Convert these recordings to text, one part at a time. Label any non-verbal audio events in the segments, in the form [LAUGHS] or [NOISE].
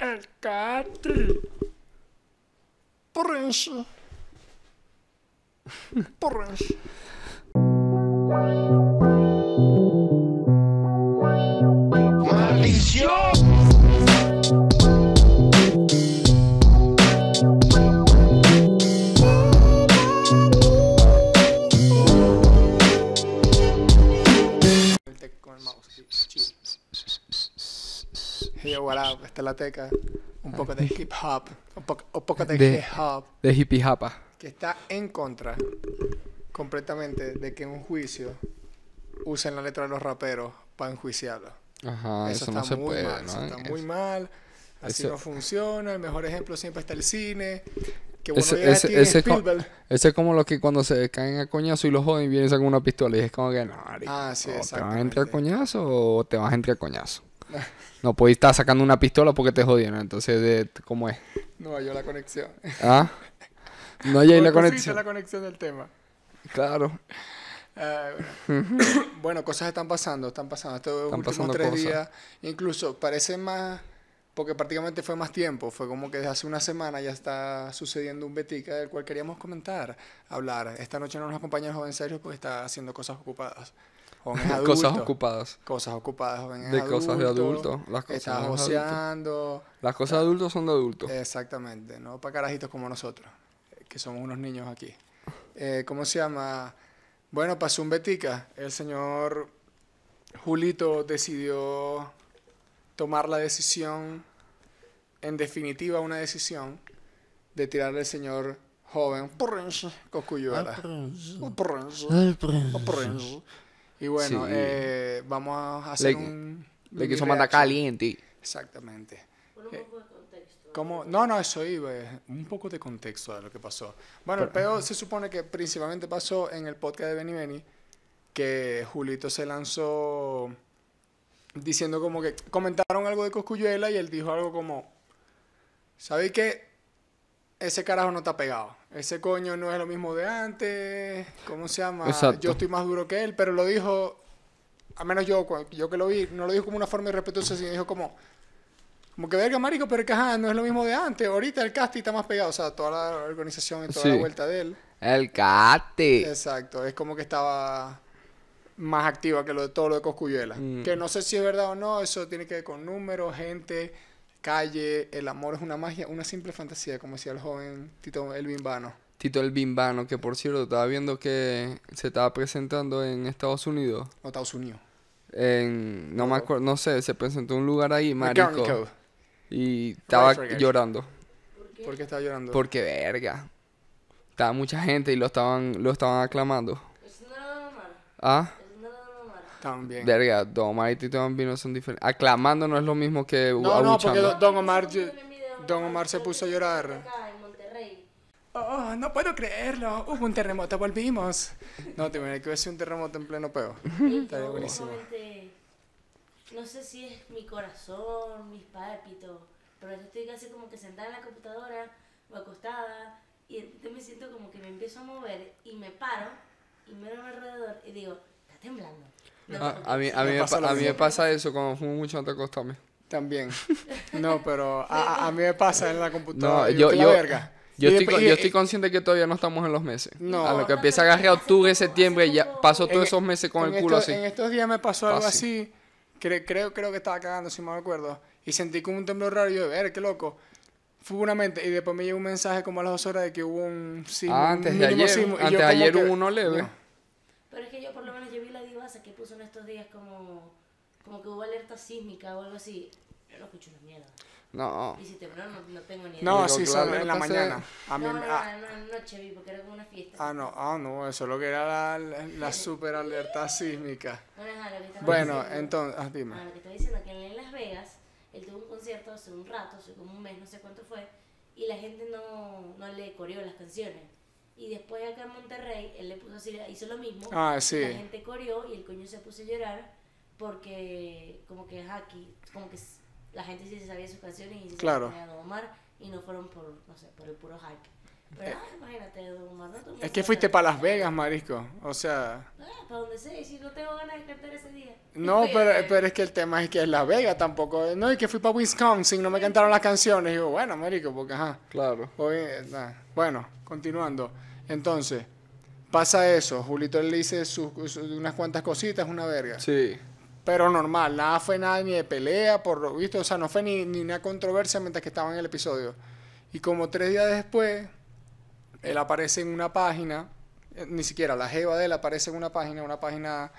El Cati. Porrense. What up? Esta es la teca. Un poco de hip hop. Un, poco, un poco de, De- hip hop. De hippie japa. Que está en contra completamente de que en un juicio usen la letra de los raperos para enjuiciarlos. Ajá, eso, eso, no está se muy puede, mal. ¿no? Eso está Es- muy mal. Así no funciona. El mejor ejemplo siempre está el cine. Que bueno, Ese- ese- tiene ese co- Spielberg. Ese es como los que cuando se caen a coñazo y los joden vienen y sacan una pistola y es como que no, Ah, sí, o te vas a entrar a coñazo o te vas a entrar a coñazo. [LAUGHS] No podéis estar sacando una pistola porque te jodieron, entonces ¿cómo es? No hay la conexión. ¿Ah? No hay ahí la ¿Cómo conseguiste conexión. la conexión del tema. Claro. Ah, bueno. [COUGHS] Bueno, cosas están pasando, están pasando. Estos Están últimos pasando tres cosas. días, incluso parece más, porque prácticamente fue más tiempo. Fue como que desde hace una semana ya está sucediendo un Betica del cual queríamos comentar, hablar. Esta noche no nos acompaña el joven serio porque está haciendo cosas ocupadas. [LAUGHS] Cosas ocupadas. Cosas ocupadas, joven es De cosas de adulto, adulto, las cosas Está de adulto. joseando. Las cosas de adultos son de adultos. Exactamente, no para carajitos como nosotros, que somos unos niños aquí. Eh, ¿Cómo se llama? Bueno, pasó un Betica. El señor Julito decidió tomar la decisión, en definitiva una decisión, de tirarle al señor joven Porrense, Cocuyuela. Porrense. Y bueno, Sí. eh, vamos a hacer Le- un... Le quiso mandar caliente. Exactamente. Pon un poco de contexto. ¿Cómo? No, no, eso iba. eh, Un poco de contexto de lo que pasó. Bueno, el pedo se supone que principalmente pasó en el podcast de Benny Benny, que Julito se lanzó diciendo como que comentaron algo de Coscuyuela y él dijo algo como, ¿sabéis qué? Ese carajo no está pegado. Ese coño no es lo mismo de antes. ¿Cómo se llama? Exacto. Yo estoy más duro que él, pero lo dijo, a menos yo, yo que lo vi, no lo dijo como una forma irrespetuosa, sino dijo como, como que verga, marico, pero que ajá, no es lo mismo de antes. Ahorita el casting está más pegado, o sea, toda la organización y toda la vuelta de él. El cate. Exacto, es como que estaba más activa que lo de todo lo de Coscuyuela. Mm. Que no sé si es verdad o no, eso tiene que ver con números, gente, calle, el amor es una magia, una simple fantasía, como decía el joven Tito Elvin Vano. Tito el Bimbano, que por cierto estaba viendo que se estaba presentando en Estados Unidos. O Estados Unidos. En, no me acuerdo, no sé, se presentó en un lugar ahí, marico. Y estaba llorando. ¿Por qué estaba llorando? Porque verga. Estaba mucha gente y lo estaban, lo estaban aclamando. No era de mamar. Ah, Eso no era de mamar. También. verga, Don Omar y Tito Bambino son diferentes. Aclamando no es lo mismo que No, no, porque. Don- Omar, Don Omar se puso a llorar. Acá en Monterrey. Oh, no puedo creerlo. Hubo un terremoto, volvimos. No, te imaginas que hubiese un terremoto en pleno peo. [LAUGHS] Estaría buenísimo. no sé si es mi corazón, mis pálpitos, pero yo estoy casi como que sentada en la computadora o acostada y entonces me siento como que me empiezo a mover y me paro y miro a mi alrededor y digo, está temblando. Ah, a mí, a Me mí, me, a mí me pasa eso cuando fumo mucho antes de acostarme. También. No, pero a, a- mí me pasa en la computadora. No, y yo, que la yo, verga. yo, Y estoy, después- y- yo estoy y- consciente que todavía no estamos en los meses. No. A lo que empieza a agarrar octubre, septiembre, ya pasó todos En- esos meses con el culo estos- así. En estos días me pasó algo Fácil. así. Cre- creo, creo que estaba cagando, si me acuerdo. Y sentí como un temblor raro. Y yo, ver, qué loco. Fue una mente. Y después me llegó un mensaje como a las dos horas de que hubo un sismo. Ah, un antes de ayer, sismo, yo antes de ayer hubo uno leve. No. Pero es que yo por lo menos yo vi divasa que puso en estos días como, como que hubo alerta sísmica o algo así. Yo no escucho una mierda. No. Y si tembló no, no tengo ni idea. No, sí, claro, son en la mañana. A mí, no, no, ah, no, no, anoche vi porque era como una fiesta. ah, no, ah, no, eso es lo que era la, la, [LAUGHS] super alerta sísmica. Bueno, ajá, lo que Bueno, diciendo- entonces, ah, dime. Ah, lo que estaba diciendo que en Las Vegas, él tuvo un concierto hace un rato, hace como un mes, no sé cuánto fue, y la gente no, no le coreó las canciones. Y después acá en Monterrey, él le puso así, hizo lo mismo. Ah, sí. La gente coreó y el coño se puso a llorar porque como que ajá, aquí, como que la gente sí se sabía sus canciones y sí Claro. se sabía Don Omar y no fueron por, no sé, por el puro hype. Pero, ah, imagínate, don Omar, no Es que fuiste para Las Vegas, marisco. O sea, Ah, para donde sea, y si no tengo ganas de cantar ese día. no, pero, pero es que el tema es que es Las Vegas tampoco. No, y que fui para Wisconsin, no me cantaron las canciones. Y digo, bueno, marico, porque ajá. Claro. Nah. Bueno, continuando. Entonces, pasa eso. Julito le dice sus- sus- unas cuantas cositas, una verga. Sí. Pero normal, nada fue nada ni de pelea, por lo visto, o sea, no fue ni, ni una controversia mientras que estaba en el episodio. Y como tres días después, él aparece en una página, eh, ni siquiera la jeva de él aparece en una página, una página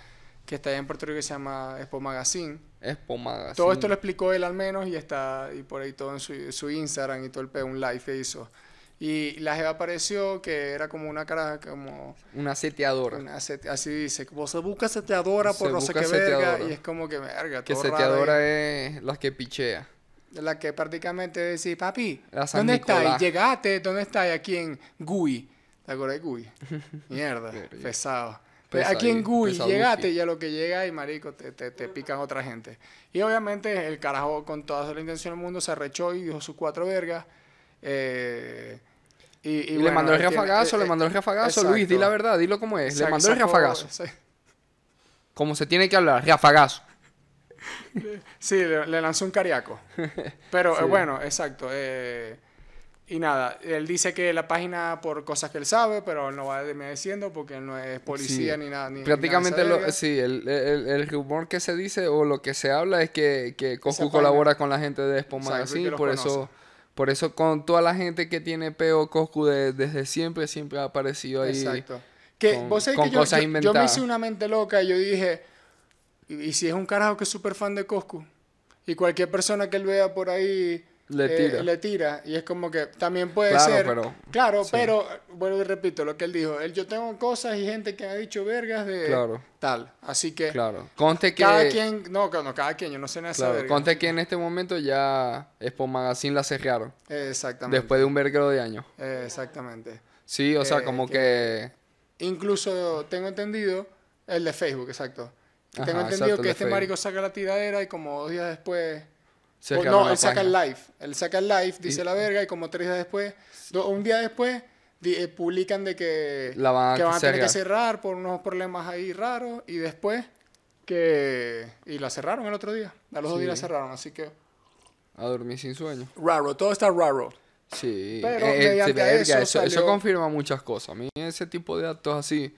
que está allá en Puerto Rico que se llama Expo Magazine. Es pomada. Todo esto lo explicó él al menos y está y por ahí todo en su, su Instagram y todo el pedo, un live que hizo. Y la jeva apareció que era como una cara como Una seteadora. una set- así dice, como se busca seteadora por Se no sé qué verga seteadora. y es como que verga, que todo raro seteadora ahí. es la que pichea. la que prácticamente decía, papi, ¿dónde estáis? Llegaste, ¿dónde estáis? Aquí en Gui. ¿Te acuerdas de Gui? [LAUGHS] Mierda, Verga. pesado. Aquí en Gui, llegaste y a lo que llega y marico, te, te, te pican otra gente. Y obviamente el carajo con toda la intención del mundo se arrechó y dijo sus cuatro vergas. eh, y, y Y, le mandó el tiene- rafagazo, eh, le eh, mandó el rafagazo. Luis, di la verdad, dilo como es. Le mandó el rafagazo. sí. Como se tiene que hablar, rafagazo. [LAUGHS] Sí, le, le lanzó un cariaco. Pero [LAUGHS] eh, bueno, exacto. eh, y nada, él dice que la página por cosas que él sabe, pero él no va diciendo porque él no es policía Sí. ni nada. Ni, Prácticamente, ni nada de lo, sí, el, el, el rumor que se dice o lo que se habla es que, que Coscu colabora con la gente de y Magazine. Por conoce. eso, por eso con toda la gente que tiene peo Coscu de- desde siempre, siempre ha aparecido ahí. Exacto. Que con- vos sabés que yo, yo- yo me hice una mente loca y yo dije, y, y si es un carajo que es súper fan de Coscu, y cualquier persona que él vea por ahí Le eh, tira. le tira, y es como que también puede Claro, ser. pero- claro, sí. pero vuelvo y repito lo que él dijo. Él, yo tengo cosas y gente que me ha dicho vergas de Claro. tal. Así que Claro. Conste que. cada quien, no, no, cada quien, yo no sé nada Claro, verga. conste que en este momento ya Expo Magazine la cerraron. Exactamente. Después de un verguero de años. Exactamente. Sí, o sea, Eh, como que- que. Incluso tengo entendido, el de Facebook, exacto. Ajá, tengo entendido exacto, que este Facebook. marico saca la tiradera y como dos días después... cerraron no, él saca el live. Él saca el live, dice la verga y como tres días después, do- un día después, di- eh, publican de que, La van a que van a tener que cerrar. por unos problemas ahí raros y después que... Y la cerraron el otro día. A los dos días la cerraron, así que... A dormir sin sueño. Raro, todo está raro. Sí, Pero eh, eh, mediante verga, eso eso, eso salió- confirma muchas cosas. A mí ese tipo de actos así,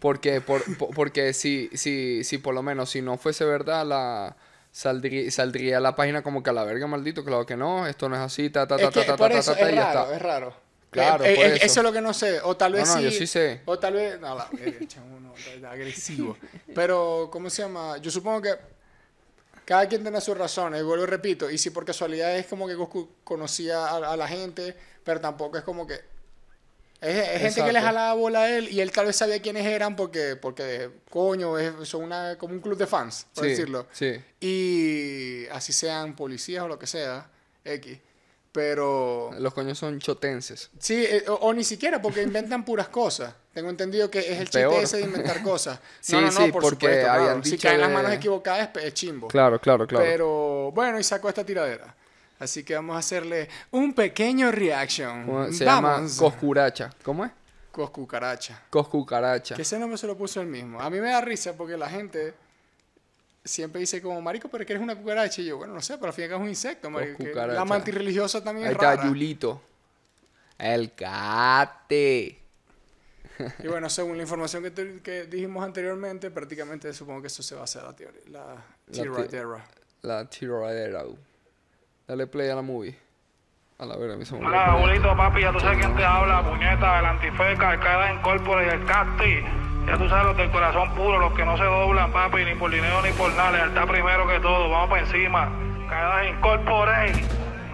porque, por, por- porque si, si, si por lo menos si no fuese verdad, la saldría, saldría la página como que a la verga maldito, claro que no, esto no es así, ta, ta, ta, ta, ta, ta, ta, y ya raro, está. es raro. Claro, Eh, por eh, eso. eso es lo que no sé. O tal vez No, no, sí. yo sí sé. O tal vez. No, la agresivo. [LAUGHS] Pero, ¿cómo se llama? Yo supongo que cada quien tiene sus razones. Y vuelvo y repito. Y si por casualidad es como que Goku conocía a, a la gente, pero tampoco es como que. Es, es gente que le jalaba bola a él y él tal vez sabía quiénes eran porque, porque coño, es- son una, como un club de fans, por Sí, decirlo. sí. Y así sean policías o lo que sea, X. Pero. Los coños son chotenses. Sí, eh, o, o ni siquiera porque inventan puras cosas. Tengo entendido que es el chiste Peor. ese de inventar cosas. Sí, [LAUGHS] no, no, no, sí, por porque supuesto, claro. habían Si dicho caen las de- manos equivocadas es chimbo. Claro, claro, claro. Pero bueno, y sacó esta tiradera. Así que vamos a hacerle un pequeño reaction. ¿Cómo Se llama vamos. Coscuracha. ¿Cómo es? Coscucaracha. Coscucaracha. Que ese nombre se lo puso él mismo. A mí me da risa porque la gente siempre dice como, marico, pero que eres una cucaracha. Y yo, bueno, no sé, pero al fin y al cabo es un insecto, marico. La mantirreligiosa también Ahí es está rara. Yulito. El cate. [LAUGHS] Y bueno, según la información que, te- que dijimos anteriormente, prácticamente supongo que eso se va a hacer la teoría, la La tiradera. La tiradera. Dale play a la movie. A la vera, mi. Hola, abuelito, papi, ya tú sabes quién te habla, puñeta, el antifeca, el cara en corpore y el casti. Ya tú sabes los del corazón puro, los que no se doblan, papi, ni por dinero ni por nada, lealtad primero que todo, vamos para encima. Caídas en corpore,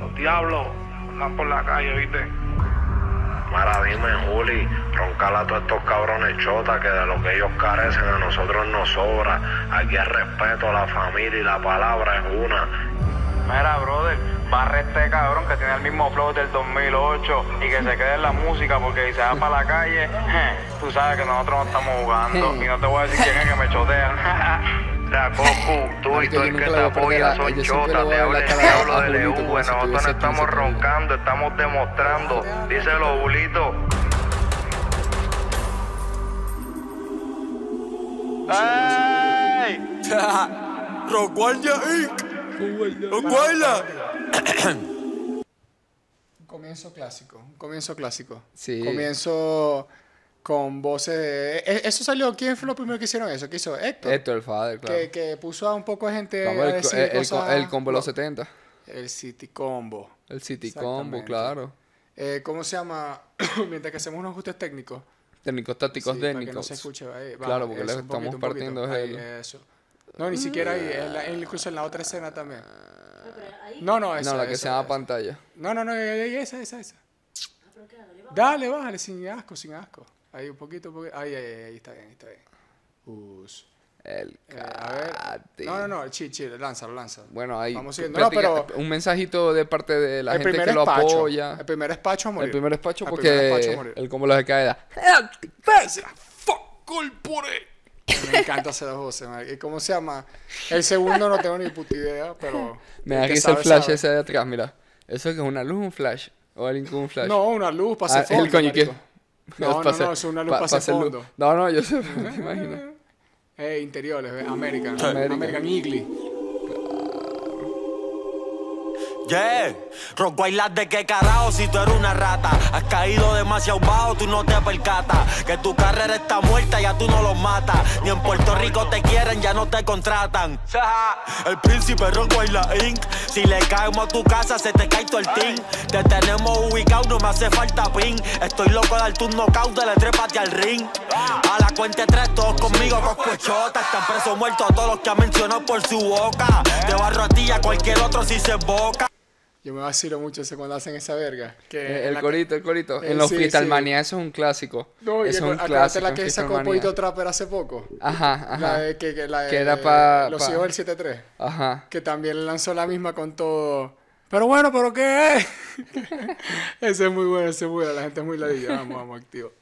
los diablos, andan por la calle, ¿viste? Mara, dime, Juli, roncar a todos estos cabrones chotas que de lo que ellos carecen a nosotros nos sobra. Aquí el respeto a la familia y la palabra es una. Mira, brother, barre este cabrón que tiene el mismo flow del 2008 y que se quede en la música porque si se va para la calle, [LAUGHS] tú sabes que nosotros no estamos jugando y no te voy a decir quién es que me chotean. [LAUGHS] La Cocu, tú y todo el que te apoya son chotas, te habla el diablo como si nosotros no estamos 15 por ahí. roncando, estamos demostrando. Díselo, Julito. ¡Ey! [LAUGHS] Inc. Un comienzo clásico, un comienzo clásico. Sí. Comienzo con voces de... e- ¿Eso salió? ¿Quién fue lo primero que hicieron eso? ¿Qué hizo? Héctor. Esto, el father, claro. que, que puso a un poco de gente a el, decir el, cosas- el combo de los 70. El City Combo. El City Combo, claro. Eh, ¿Cómo se llama? [COUGHS] Mientras que hacemos unos ajustes técnicos. Técnicos tácticos Sí, para que no técnicos. se escuche. ahí, Claro, porque eso, le un poquito, estamos poquito. partiendo Ahí, eso. No, ni siquiera ahí. en la- en- incluso en la otra escena también. Ah, pero ahí. No, no, esa. no, la que esa, se llama esa. pantalla. No, no, no, esa, esa, esa. Ah, pero qué, dale, bájale, sin asco, sin asco. Ahí, un poquito, un poquito. Ahí, ahí, ahí, ahí, está bien, está bien. Us. El Eh, a ver. No, no, no, chill, chill, lánzalo, lánzalo. Bueno, ahí. Vamos siguiendo. No, platica- pero- Un mensajito de parte de la gente que lo espacho. apoya. El primer espacho a morir. El primer espacho El porque primer espacho a morir. el combo los caída. ¡Fuck corpore! [LAUGHS] Me encanta voces, man. ¿Y cómo se llama? El segundo no tengo ni puta idea, pero. [LAUGHS] Me da que risa el flash sabe. ese de atrás, mira. ¿Eso que es una luz o un flash? ¿O alguien con un flash? No, una luz para Ah, fondo. el coño que. marico. No, [LAUGHS] no, no, es una luz para hacer fondo. No, no, yo sé, te imagino. Eh, interiores, eh, American. American. American Eagle. Yeah, Rockwilder de qué carajo si tú eres una rata. Has caído demasiado bajo, tú no te percatas. Que tu carrera está muerta, ya tú no los matas. Ni en Puerto Rico te quieren, ya no te contratan. [LAUGHS] El príncipe Rockwilder Inc. Si le caemos a tu casa, se te cae todo el team. Te tenemos ubicado, no me hace falta pin. Estoy loco de darte un knockout, de trépate al ring. A la cuenta tres, todos conmigo, coscochota. Están presos muertos todos los que ha mencionado por su boca. Te barro a ti y a cualquier otro si se boca. Yo me vacilo mucho ese cuando hacen esa verga. Que Eh, El corito, el corito. Eh, En los sí, Freestyle sí. Mania, eso es un clásico. No, y eso es un clásico. la que sacó. Poquito Trapper hace poco. Ajá, ajá. La de que, que, la Que de era pa- Los pa- hijos del 7-3. Ajá. Que también lanzó la misma con todo. Pero bueno, ¿pero qué es? [LAUGHS] ese es muy bueno, ese es muy bueno. La gente es muy ladilla. Vamos, vamos, activo.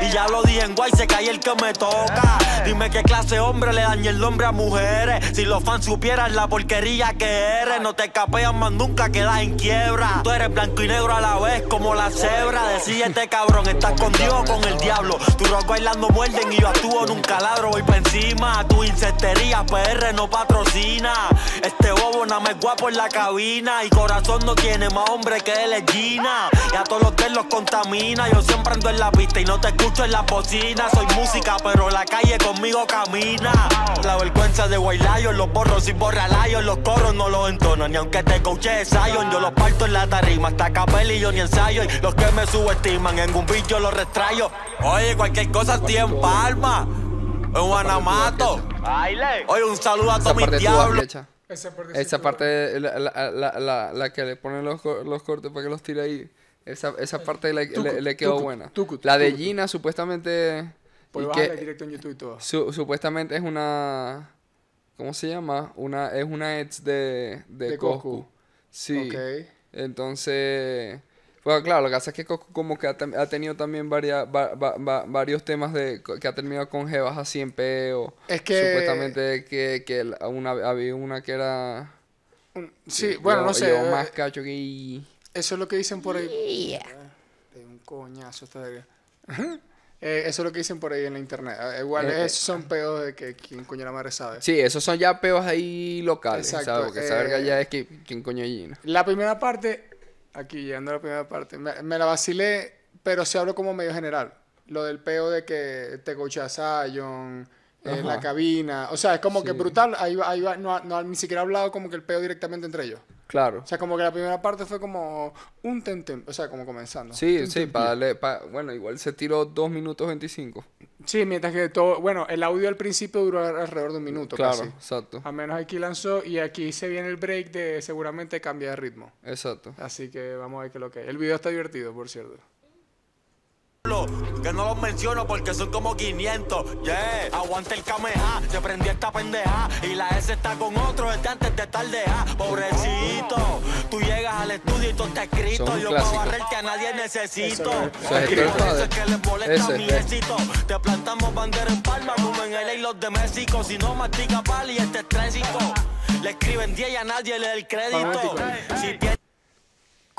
Y ya lo dije en guay, se cae el que me toca. Dime qué clase hombre le daña el nombre a mujeres. Si los fans supieran la porquería que eres, no te capean más nunca, quedas en quiebra. Tú eres blanco y negro a la vez, como la cebra. Decídete, cabrón, estás con Dios con el diablo. Tu rock bailando muerden y yo actúo nunca ladro. Voy pa' encima, tu insectería PR no patrocina. Este bobo nada más guapo en la cabina. Y corazón no tiene más hombre que él es. Y a todos los que los contamina. Yo siempre ando en la pista y no te escucho en la bocina. Soy música, pero la calle conmigo camina. La vergüenza de Guaylayo, los borros y borralayos. Los coros no los entonan. Ni aunque te coche Zion, yo los parto en la tarima. Hasta capel y yo ni ensayo. Y los que me subestiman en un beat yo los restrayo. Oye, cualquier cosa estoy en palma. En Guanamato. Oye, un saludo a todos mis diablos. Esa parte Esa parte, la, la, la, la, la que le ponen los cortes para que los tire ahí. Esa, esa parte le, Tucut, le, le quedó tucut, buena. tucut, la de. Gina supuestamente... Puedes y bajarla directo en YouTube y todo. su- supuestamente es una... ¿Cómo se llama? Una, es una ex de, de, De Coscu. Coscu. Sí. Ok. Entonces... Bueno, claro, lo que pasa es que Coscu como que ha, ha tenido también varias, va- va- va- varios temas de que ha terminado con jevas así en peo. Es que- Supuestamente que, que una, había una que era... Sí, bueno, no sé. yo eh, más cacho que... Eso es lo que dicen por ahí. De un coñazo esta verga. [LAUGHS] Eh, eso es lo que dicen por ahí en la internet. Eh, igual, Eh, esos son peos de que quien coño la madre sabe. Sí, esos son ya peos ahí locales, Exacto, ¿sabes? Porque esa verga eh, ya es que, ¿quién coño es Gina? La primera parte, aquí llegando a la primera parte, me, me la vacilé, pero se hablo como medio general. Lo del peo de que te coachea Zion, en la cabina. O sea, es como que brutal. Ahí, va- ahí va- no, ha- no ni siquiera ha hablado como que el peo directamente entre ellos. Claro. O sea, como que la primera parte fue como un tentem, o sea, como comenzando. Sí, sí, para darle, pa- bueno, igual se tiró 2 minutos 25. Sí, mientras que todo, bueno, el audio al principio duró alrededor de un minuto Claro, casi. exacto, A menos aquí lanzó y aquí se viene el break de seguramente cambia de ritmo. exacto. Así que vamos a ver qué es lo que es. El video está divertido, por cierto. Que no los menciono porque son como 500. Yeah, aguanta el kameha, se prendió esta pendeja. Y la S está con otro desde antes de estar deja. Pobrecito, tú llegas al estudio y todo está escrito. Son Yo para barrerte a nadie necesito. Eso es. Héctor Por eso es que les molesta mi éxito. Te plantamos bandera en palma como en LA y los de México. Si no mastica pali, este es. Le escriben 10 y a nadie le da el crédito. Si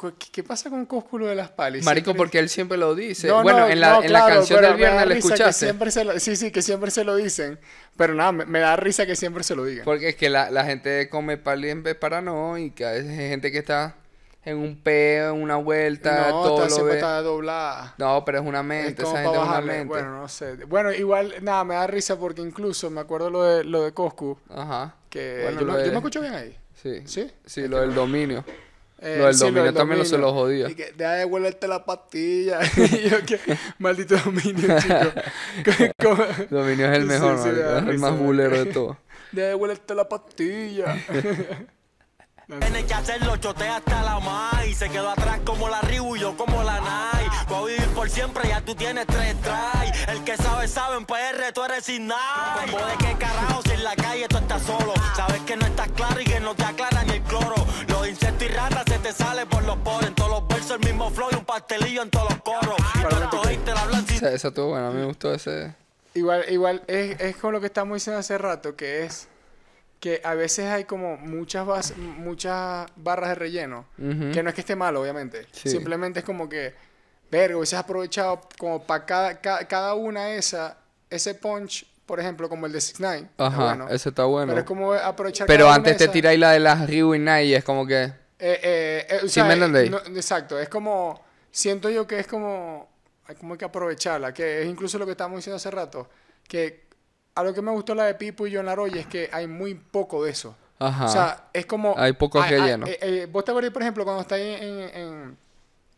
¿Qué, qué pasa con Cósculo de las palis? Marico, porque él siempre lo dice. No, bueno, no, en la, no, en la canción del viernes la escuchaste. siempre se lo- sí, sí, que siempre se lo dicen. Pero nada, me, me da risa que siempre se lo digan. Porque es que la, la gente come pali en vez para no, y que a veces hay gente que está en un peo, en una vuelta, no, todo está, lo siempre ve. está doblada. No, pero es una mente, esa gente es una mente. Bueno, no sé. Bueno, igual, nada, me da risa porque incluso me acuerdo lo de, lo de Coscu. Ajá. Que Bueno, yo, lo me escucho bien ahí. Sí. ¿Sí? Sí, lo del dominio. Eh, Lo del sí, dominio también lo se dominio. lo jodía. Y que deja de huelerte la pastilla. [LAUGHS] y yo que, maldito dominio, [LAUGHS] chico. [LAUGHS] Como- Dominio es el mejor, sí, es el más bulero de todo. Deja de huelerte la pastilla. Tienes que hacerlo, chotea hasta la mai. Se quedó atrás como la Ribu y yo como la Nai. Voy a vivir por siempre, ya tú tienes tres try. El que sabe, sabe, en PR tú eres sin nada. Como de qué carajo, si en la calle tú estás solo. Sabes que no estás claro y que no te aclara ni el cloro. Los insectos y ratas se te salen por los poros. En todos los versos el mismo flow y un pastelillo en todos los coros. Sin Esa, esa estuvo buena, a mí me gustó ese. Igual, igual es, es con lo que estamos diciendo hace rato, que es que a veces hay como muchas bas- muchas barras de relleno, Ujú. que no es que esté malo, obviamente. Sí. Simplemente es como que, verga, hubieses aprovechado como para cada, ca- cada una esa, ese punch, por ejemplo, como el de 6 9 Ajá, ese está bueno. Pero es como aprovechar Pero cada antes te tiráis la de las Ryu y Nai y es como que. Eh, eh, eh, o ¿Sí sea, me entendéis? no- exacto, es como, siento yo que es como, hay como que aprovecharla, que es incluso lo que estábamos diciendo hace rato, que a lo que me gustó la de Pipo y John Laroy es que hay muy poco de eso. Ajá. O sea, es como... Hay poco hay- hay- relleno. eh, eh, Vos te acuerdas, por ejemplo, cuando está en, en, en,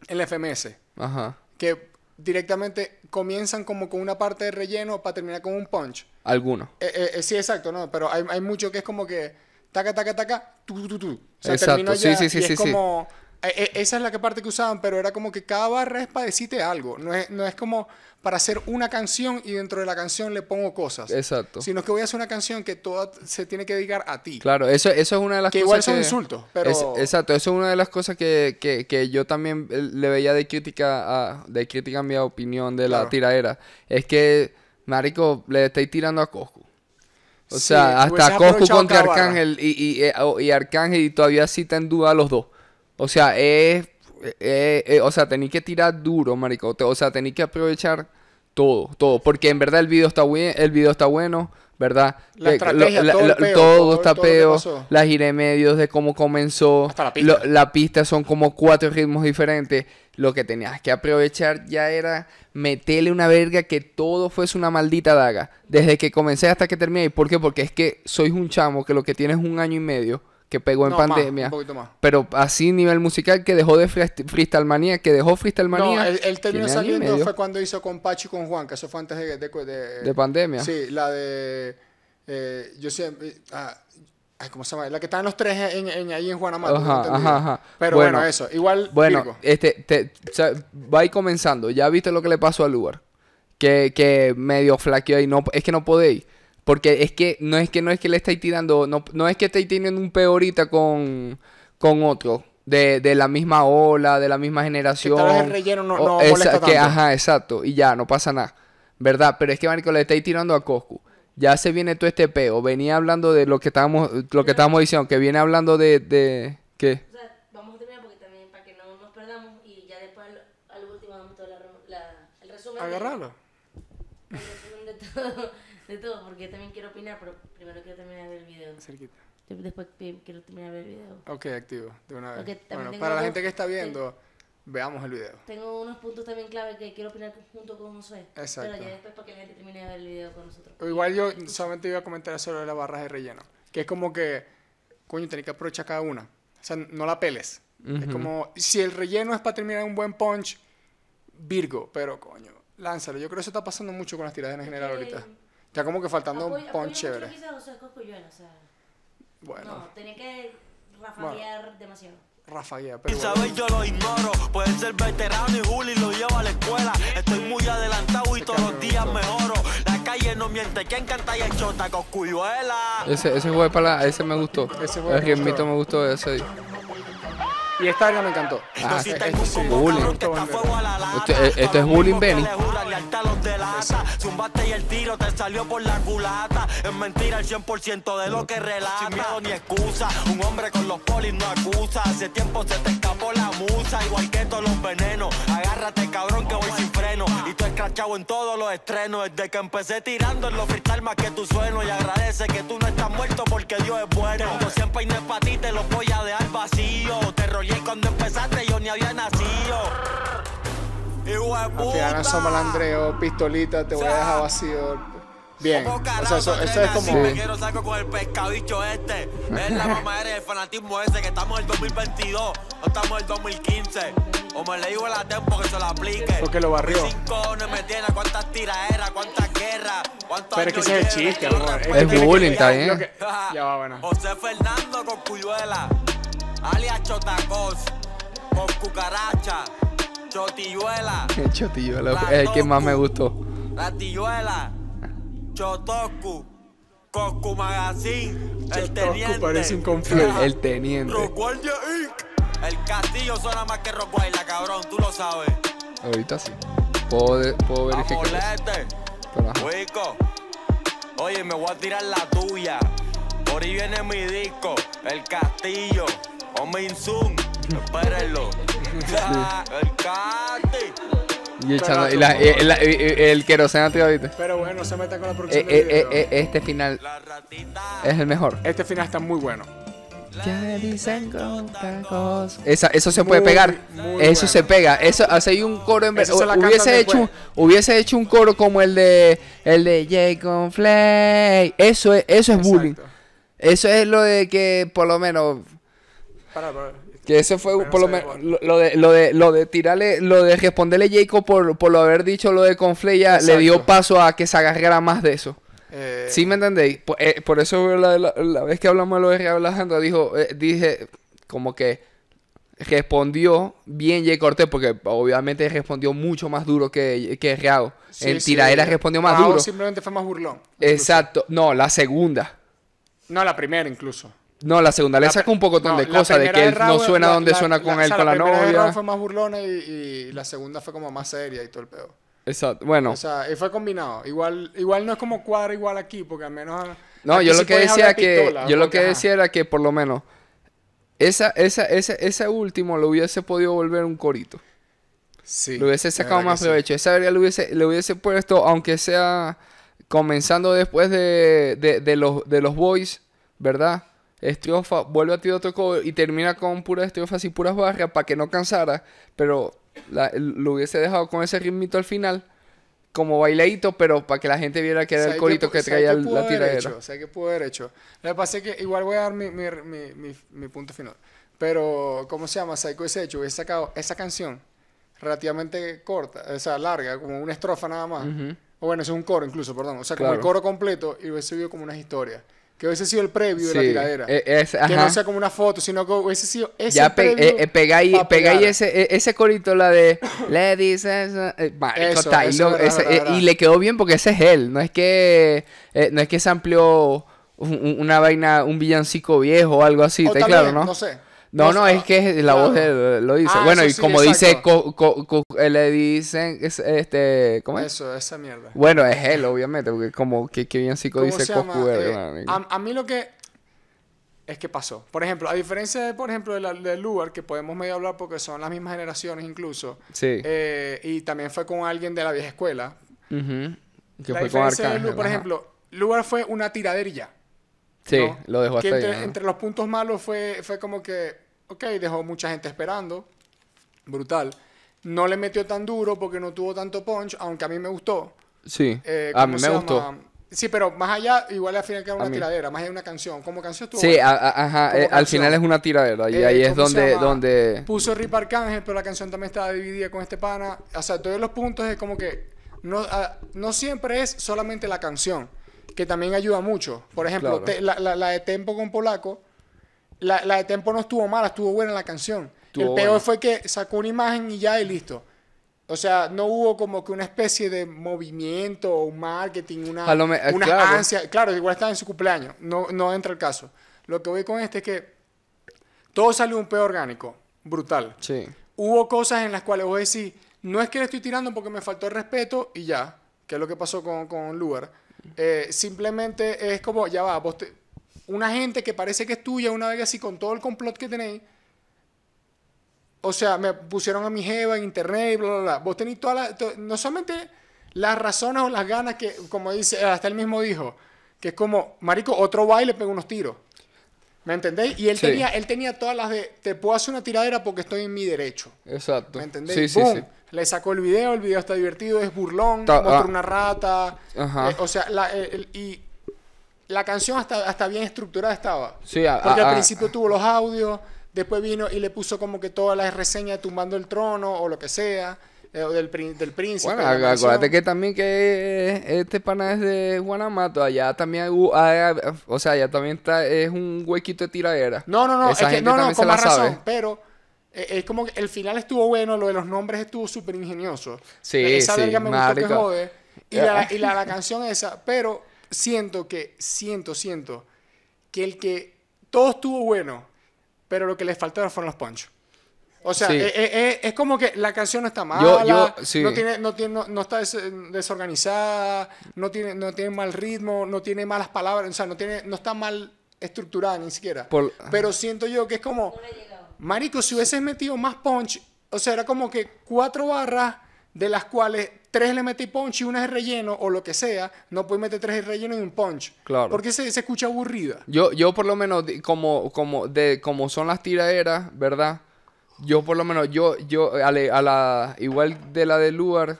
en la FMS, Ajá. que directamente comienzan como con una parte de relleno para terminar con un punch. Algunos. Eh, sí, exacto, ¿no? Pero hay, hay mucho que es como que taca, taca, taca, tu, tu, tu, sea, Exacto, sí, ya sí, sí, y sí, es sí. como... eh, eh, esa es la que parte que usaban, pero era como que cada barra es para decirte algo. No es, no es como para hacer una canción y dentro de la canción le pongo cosas. Exacto. Sino que voy a hacer una canción que toda se tiene que dedicar a ti. Claro, eso, eso es una de las Que cosas igual son que- insultos, pero- Es- exacto, eso es una de las cosas que, que, que yo también eh, le veía de crítica a, de crítica a mi opinión de la Claro. tiradera. Es que, marico, le estáis tirando a Coscu. O Sí, sea, hasta Coscu contra. Arcángel y, y, eh, y Arcángel y todavía sí está en duda a los dos. O sea, es... eh, eh, o sea, tenéis que tirar duro, marico. O sea, tenéis que aprovechar todo, todo. Porque en verdad el video está, buen, el video está bueno, ¿verdad? La Eh, estrategia, todo peo, todo todo- está todo peo. pasó. Las medios de cómo comenzó. Hasta la pista. Lo- la pista son como cuatro ritmos diferentes. Lo que tenías que aprovechar ya era meterle una verga que todo fuese una maldita daga. Desde que comencé hasta que terminé. ¿Por qué? Porque es que sois un chamo que lo que tienes es un año y medio que pegó en No, más, pandemia. un poquito más. Pero así nivel musical que dejó de freest- Freestyle Manía, que dejó Freestyle Manía. No, él, él terminó y saliendo fue cuando hizo con Pachi y con Juan, que eso fue antes de... De, de, de pandemia. Sí, la de... eh, yo siempre... ah, ay, ¿Cómo se llama? La que están los tres en, en- ahí en Juanamato. Ajá, tengo entendido. ajá, ajá. Pero Bueno, bueno, eso. Igual, Bueno, Virgo. este, te, o sea, va a ir comenzando. Ya viste lo que le pasó al lugar. Que, que medio flaqueó y no, es que no podéis. Porque es que no es que no es que le estáis tirando, no, no es que estáis teniendo un peo ahorita con, con otro. De, de la misma ola, de la misma generación. tal vez el relleno no- O- no esa- molesta que, tanto. Ajá, exacto. Y ya, no pasa nada. ¿Verdad? Pero es que, marico, le estáis tirando a Coscu. Ya se viene todo este peo. Venía hablando de lo que estábamos, lo que estábamos diciendo. Que viene hablando de, de ¿qué? O sea, vamos a terminar porque también para que no nos perdamos y ya después al, al último damos todo la, la- el resumen. de- Agarrarlo. el resumen de todo, de todo, porque también quiero opinar, pero primero quiero terminar de ver el video. Cerquita. Yo Después quiero terminar de el video. Ok, activo. De una vez. Ok, también bueno, para la gente que está viendo, veamos el video. Tengo unos puntos también clave que quiero opinar junto con Josué. Exacto. Pero ya después para que la gente termine de ver el video con nosotros. O Igual yo solamente iba a comentar sobre las barras de relleno. Que es como que, coño, tenés que aprovechar cada una. O sea, no la peles. Es como, si el relleno es para terminar un buen punch, Virgo, pero coño, lánzalo. Yo creo que eso está pasando mucho con las tiradas en general que- ahorita. Ya como que faltando un punch chévere. o sea, Bueno, no, tenía que rafaguear demasiado. Rafaguea, pero saber yo lo ignoro, puede ser veterano y Juli lo lleva a la escuela. Estoy muy adelantado y todos los días mejoro. La calle no miente, que encanta y el chota coscuyuela. Ese, ese fue para la- ese me gustó. Ese fue el me ritmito gustó. me gustó ese. Y esta área me encantó. Ah, esto sí, bullying. Esto- esto es bullying, Benny. Le jura lealtad a los de lata. Zumbaste y el tiro te salió por la culata. Es mentira el 100% de lo que relata. Sin miedo ni excusa. Un hombre con los polis no acusa. Hace tiempo se te escapó la musa. Igual que todos los venenos. Agárrate, cabrón, que voy sin freno. Y tú escrachado en todos los estrenos. Desde que empecé tirando en los freestyle más que tu sueno. Y agradece que tú no estás muerto porque Dios es bueno. Yo siempre hay no es pa' ti, te los voy a dejar vacío. Te rollé cuando empezaste, yo ni había nacido. Al final somos malandreo, pistolita, te voy a dejar vacío. Bien. O sea, eso, eso es como. Si me quiero saco con el pescadicho este. Es la mamadera y el fanatismo ese que estamos en el 2022. No estamos en el 2015. O me le digo a la tempo que se lo aplique. Porque lo barrió. Cinco cojones me tiene cuántas tiraderas, cuántas guerras, cuántos Pero es que ese es el chiste, amor. no Es bullying, está bien. Ya va, bueno. José Fernando con Cuyuela, alias Chotacos, con Cucaracha, Chotilluela, Chotillo, lo- es el que más me gustó. La Tilluela, Chotoku, Coscu Magazine, el Chotoku teniente. parece un conflicto. El teniente. El castillo suena más que Rock Guardia, cabrón, tú lo sabes. Ahorita sí. Puedo, puedo verificar. Wico. Oye, me voy a tirar la tuya. Por ahí viene mi disco, El Castillo. Omin Zoom, espérenlo. el Casti. Y, echando, y la- eh, la- eh, eh, el queroseno tío, ¿viste? Pero bueno, no se metan con la Eh, producción eh, del eh, video. eh, este final es el mejor. Este final está muy bueno. Ya dicen otra cosa. Esa, eso se puede Muy, pegar. muy eso bueno. se pega. Eso hace ahí un coro en vez. Eso se la cantan Hubiese hecho, después. hubiese hecho un coro como el de el de Jacob Flay. Eso es, eso es bullying. Eso es lo de que por lo menos Para, para. que eso fue Pero por lo menos lo, lo de lo de lo de tirarle lo de responderle Jacob por, por lo haber dicho lo de Conflay ya le dio paso a que se agarrara más de eso. Eh, ¿Sí me entendéis? Por, eh, por eso la, la- la vez que hablamos de lo de Alejandro dijo, eh, dije como que respondió bien Jay Cortés, porque obviamente respondió mucho más duro que, que Reao. sí, en sí. tiradera respondió más duro. simplemente fue más burlón. Exacto. No, la segunda. No, la primera incluso. No, la segunda le La sacó pri- un poco no, de la cosas, de primera que él no suena la- donde la- suena con la- él, o sea, con la, primera de Rao novia. fue más burlona y, y la segunda fue como más seria y todo el pedo. Exacto. Bueno, O sea, y fue combinado. Igual, igual no es como cuadra igual aquí, porque al menos. no, yo sí lo que decía que pistola, yo lo que ajá. decía era que por lo menos esa esa ese ese último lo hubiese podido volver un corito. Sí, Le hubiese sacado más que sí. provecho. Esa le hubiese, le hubiese puesto, aunque sea comenzando después de, de, de los, de los boys, ¿verdad? Estrofa, vuelve a tirar otro cover y termina con puras estrofas y puras barras para que no cansara. Pero la- lo hubiese dejado con ese ritmito al final, como bailadito, pero para que la gente viera que era el ¿Sabes corito que sabes traía el- pudo la tiradera. hecho? ¿Sabes qué pudo haber hecho? Lo que pasa es que igual voy a dar mi, mi, mi, mi, punto final. Pero, ¿cómo se llama? ¿Sabes qué hubiese hecho? Hubiese sacado esa canción relativamente corta, o sea, larga, como una estrofa nada más. O bueno, eso es un coro incluso, perdón. O sea, como el Claro. coro completo y hubiese sido como unas historias. Que hubiese sido el preview de la tiradera. e- es- que no sea como una foto, sino que hubiese sido ese Ya pe- preview eh, eh, pegáis, pegáis ese, e- ese corito, la de Le dices. eh, Eso, eso, lo- verdad, ese- verdad, eh. Y le quedó bien porque ese es él. No es que eh, no es que se amplió un- un- una vaina, un villancico viejo o algo así, O ¿está claro, no? no sé. No, no, es que la claro. voz de él lo dice. Ah, bueno, y sí, como dice, exacto. co- co- co- eh, le dicen, es- este, ¿cómo es? Eso, esa mierda. Bueno, es él, obviamente, porque como que, que villancico ¿Cómo dice? Coscu, Eh, a, a mí lo que es que pasó. Por ejemplo, a diferencia de, por ejemplo, de del lugar, que podemos medio hablar porque son las mismas generaciones incluso. Sí. eh, y también fue con alguien de la vieja escuela. Ujú. Que la fue con diferencia de Arcángel. Lu- por ajá. ejemplo, lugar fue una ya. Sí, ¿no? lo dejó que hasta ahí. entre, entre los puntos malos fue, fue como que, ok, dejó mucha gente esperando. Brutal. No le metió tan duro porque no tuvo tanto punch, aunque a mí me gustó. Sí, Eh, a ¿cómo mí me llama? gustó. Sí, pero más allá, igual al final queda una tiradera, más allá de una canción. Como canción estuvo Sí, buena. a- a- ajá, eh, al final es una tiradera y Eh, ahí es ¿cómo se donde, donde... Puso Rip Arcángel, pero la canción también estaba dividida con este pana. O sea, todos los puntos es como que no, ah, no siempre es solamente la canción, que también ayuda mucho. Por ejemplo, Claro. te- la, la- la de Tempo con Polaco, la, la de Tempo no estuvo mala, estuvo buena la canción. Estuvo El peor buena. fue que sacó una imagen y ya y listo. O sea, no hubo como que una especie de movimiento o un marketing, una, me- eh, una claro. ansia. Claro, igual estaba en su cumpleaños, no, no entra el caso. Lo que voy con este es que todo salió un pedo orgánico. brutal. Sí. Hubo cosas en las cuales vos decís, no es que le estoy tirando porque me faltó el respeto y ya, que es lo que pasó con, con Lugar. Eh, simplemente es como, ya va, vos te- una gente que parece que es tuya, una vez así con todo el complot que tenéis. O sea, me pusieron a mi jeva en internet y bla, bla, bla. Vos tenéis todas las, to- no solamente las razones o las ganas que, como dice, hasta él mismo dijo, que es como, marico, otro baile pega unos tiros. ¿Me entendéis? Y él, Sí. tenía, él tenía todas las de, te puedo hacer una tiradera porque estoy en mi derecho. Exacto. ¿Me entendéis? Sí, sí. Le sacó el video, el video está divertido, es burlón, Ta- muestra ah. una rata. Ajá. eh, o sea, la, el- el- y la canción hasta, hasta bien estructurada estaba. Sí, a- Porque a- al a- principio tuvo los audios, después vino y le puso como que todas las reseñas tumbando el trono o lo que sea, eh, o del, del príncipe. Bueno, de acuérdate que también que este pana es de Guanamato, allá también, hay- o sea, allá también está, es un huequito de tiradera. No, no, no, Esa es que no, no, con más razón, sabe. pero eh, es como que el final estuvo bueno, lo de los nombres estuvo súper ingenioso. Sí, Esa sí, verga me gustó que marico. jode. Y, la, y la, la canción esa, pero siento que, siento, siento, que el que todo estuvo bueno, pero lo que les faltaron fueron los punch. O sea, Sí. eh, eh, eh, es como que la canción no está mala, yo- sí. no, tiene, no, tiene, no, no está des- desorganizada, no tiene, no tiene mal ritmo, no tiene malas palabras, o sea, no, tiene, no está mal estructurada ni siquiera. Por- Pero siento yo que es como, marico, si hubieses metido más punch, o sea, era como que cuatro barras de las cuales tres le metí punch y una es relleno o lo que sea, no puedes meter tres de relleno y un punch. Claro. Porque se, se escucha aburrida. Yo, yo por lo menos, como, como, de, como son las tiraderas, ¿verdad? Yo por lo menos, yo, yo, a, la- a la, igual de la de Lugar,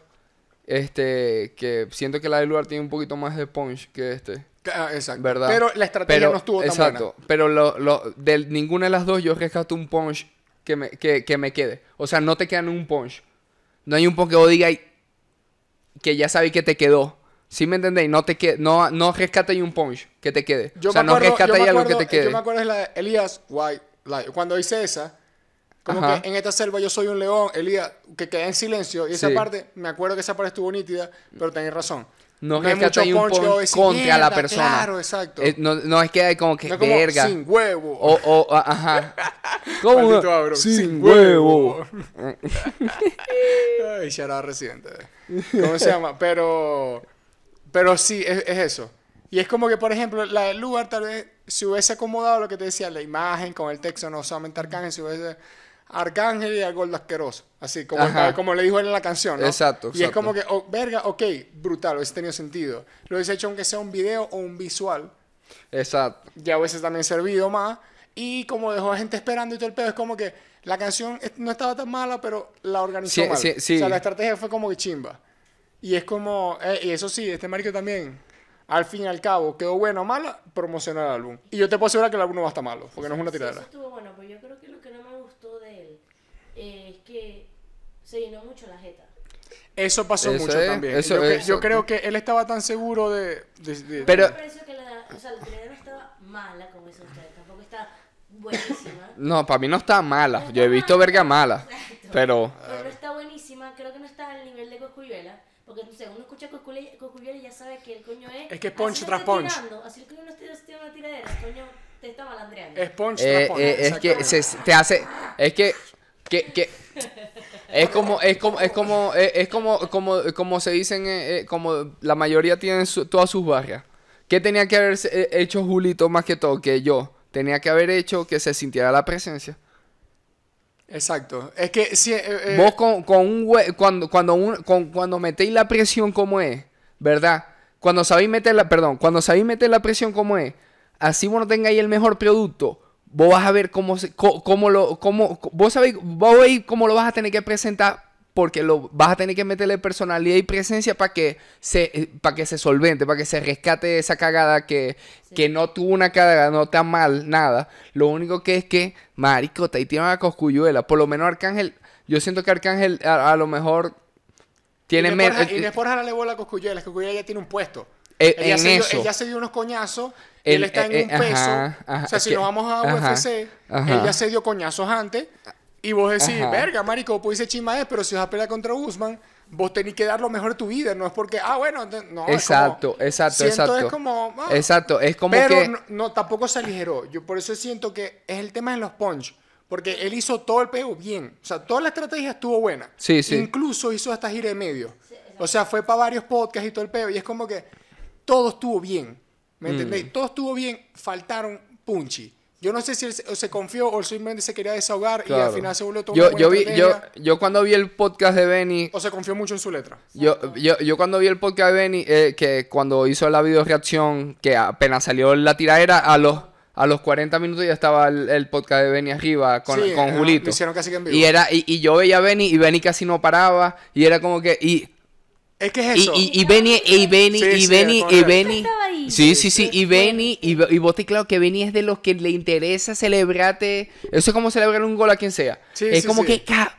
este, que siento que la de Lugar tiene un poquito más de punch que este. Ah, exacto. ¿Verdad? Pero la estrategia Pero- no estuvo tan exacto, buena. Pero lo, lo- de ninguna de las dos yo rescato un punch que me, que, que me quede. O sea, no te queda un punch. No hay un punch que vos digas que ya sabéis que te quedó. ¿Sí me entendéis? No te que, no, no rescatáis un punch que te quede. Yo o sea, me no acuerdo, me rescatáis algo que te quede. Yo me acuerdo de la de Elías White, cuando hice esa, como Ajá. que en esta selva yo soy un león, Elías, que queda en silencio, y esa Sí. parte, me acuerdo que esa parte estuvo nítida, pero tenés razón. No, hay un punch que punch vos decís, contra la "Mierda, persona. Claro, exacto. Eh, no, no es que hay como que No es como verga. sin huevo. O, o, ajá. [LAUGHS] ¿Cómo? Maldito abro, Sin, huevo. [LAUGHS] [LAUGHS] Ay, shout out Residente. ¿Cómo se llama? Pero, pero sí, es, es eso. Y es como que, por ejemplo, la del lugar tal vez si hubiese acomodado lo que te decía, la imagen con el texto, no solamente Arcángel, si hubiese Arcángel y el gordo asqueroso. Así, como, Ajá. como le dijo él en la canción, ¿no? Exacto, Y es como que, oh, verga, ok, brutal, hubiese tenido sentido. Lo hubiese hecho aunque sea un video o un visual, Exacto. ya hubiese también servido más. Y como dejó a gente esperando y todo el pedo, es como que la canción no estaba tan mala, pero la organizó Sí, mal. sí, sí. O sea, la estrategia fue como que chimba. Y es como, eh, y eso sí, este marico también, al fin y al cabo, quedó bueno o mala, promociona el álbum. Y yo te puedo asegurar que el álbum no va a estar malo, porque no es una Sí, tiradera. eso estuvo bueno, pero yo creo que lo que no me gustó de él eh, es que se llenó mucho la jeta. Eso pasó Eso mucho es, también. eso yo, es, yo exacto. creo que él estaba tan seguro de... de- de- Pero- Me pareció que la, o sea, la tiradera estaba mala, como dicen ustedes, tampoco está buenísima. [LAUGHS] No, para mí no está mala. Yo he visto verga mala. Exacto. Pero. Pero no está buenísima, creo que no está al nivel de Coscuyuela. Porque entonces uno escucha Coscuyuela y ya sabe que el coño es. Es que es punch así tras punch. tirando, así el coño no está haciendo una tiradera, el coño te está malandreando. Es punch eh, tras punch, eh, es que se, te hace. Es que. que, que es como, es como, es como, es, es como, como, como se dicen, eh, eh, como la mayoría tienen su- todas sus barrias. ¿Qué tenía que haber eh, hecho Julito más que todo? Que yo. Tenía que haber hecho que se sintiera la presencia. Exacto. Es que sí, eh, eh, Vos con, con un cuando cuando un- con- cuando metéis la presión como es, ¿verdad? Cuando sabéis meter la, perdón, cuando sabéis meter la presión como es, así vos no tengáis el mejor producto, vos vas a ver cómo se, cómo lo, cómo, vos sabéis, vos veis cómo lo vas a tener que presentar porque lo vas a tener que meterle personalidad y presencia para que se para que se solvente, para que se rescate esa cagada que, que no tuvo una cagada, no está mal, nada. Lo único que es que, marico, te tiene una coscuyuela. Por lo menos Arcángel, yo siento que Arcángel a, a lo mejor tiene Inés. Borja- Inés Borja le bola a Coscuyuela, es que Coscuyuela ya tiene un puesto. Eh, Él ya en se dio- eso. ya se dio unos coñazos y El- él está en eh, un eh, peso. ajá, ajá, o sea, si que- nos vamos a UFC, ajá. él ya se dio coñazos antes. Y vos decís, Ajá. verga, marico, dice chima es, pero si vas a pelear contra Usman, vos tenés que dar lo mejor de tu vida. No es porque, ah, bueno, no. es Exacto, como- exacto, siento exacto. es como, ah. Exacto, es como pero que... no, no, tampoco se aligeró. Yo por eso siento que es el tema de los punch. Porque él hizo todo el peo bien. O sea, toda la estrategia estuvo buena. Sí, sí. Incluso hizo hasta gira de medio. o sea, fue para varios podcasts y todo el peo. Y es como que todo estuvo bien. ¿Me Mm. entendéis? Todo estuvo bien. Faltaron punchy. Yo no sé si él se, confió o simplemente se quería desahogar y Claro. al final se volvió todo yo, una yo, vi, yo, yo cuando vi el podcast de Benny, O se confió mucho en su letra. yo, yo, yo cuando vi el podcast de Benny, eh, que cuando hizo la video reacción, que apenas salió la tiradera, a los, a los 40 minutos ya estaba el, el podcast de Benny arriba con, Sí, con ajá, Julito. hicieron casi que en vivo. Y, era, y, y yo veía a Benny y Benny casi no paraba. Y era como que. Y, Es que es y, eso. y, y Benny, y Benny, Sí, y sí, Benny, y. Benny. Sí, sí, sí. Y Benny, y, y vos te claro que Benny es de los que le interesa celebrarte. Eso es como celebrar un gol a quien sea. Sí, es sí, como sí. que. ca-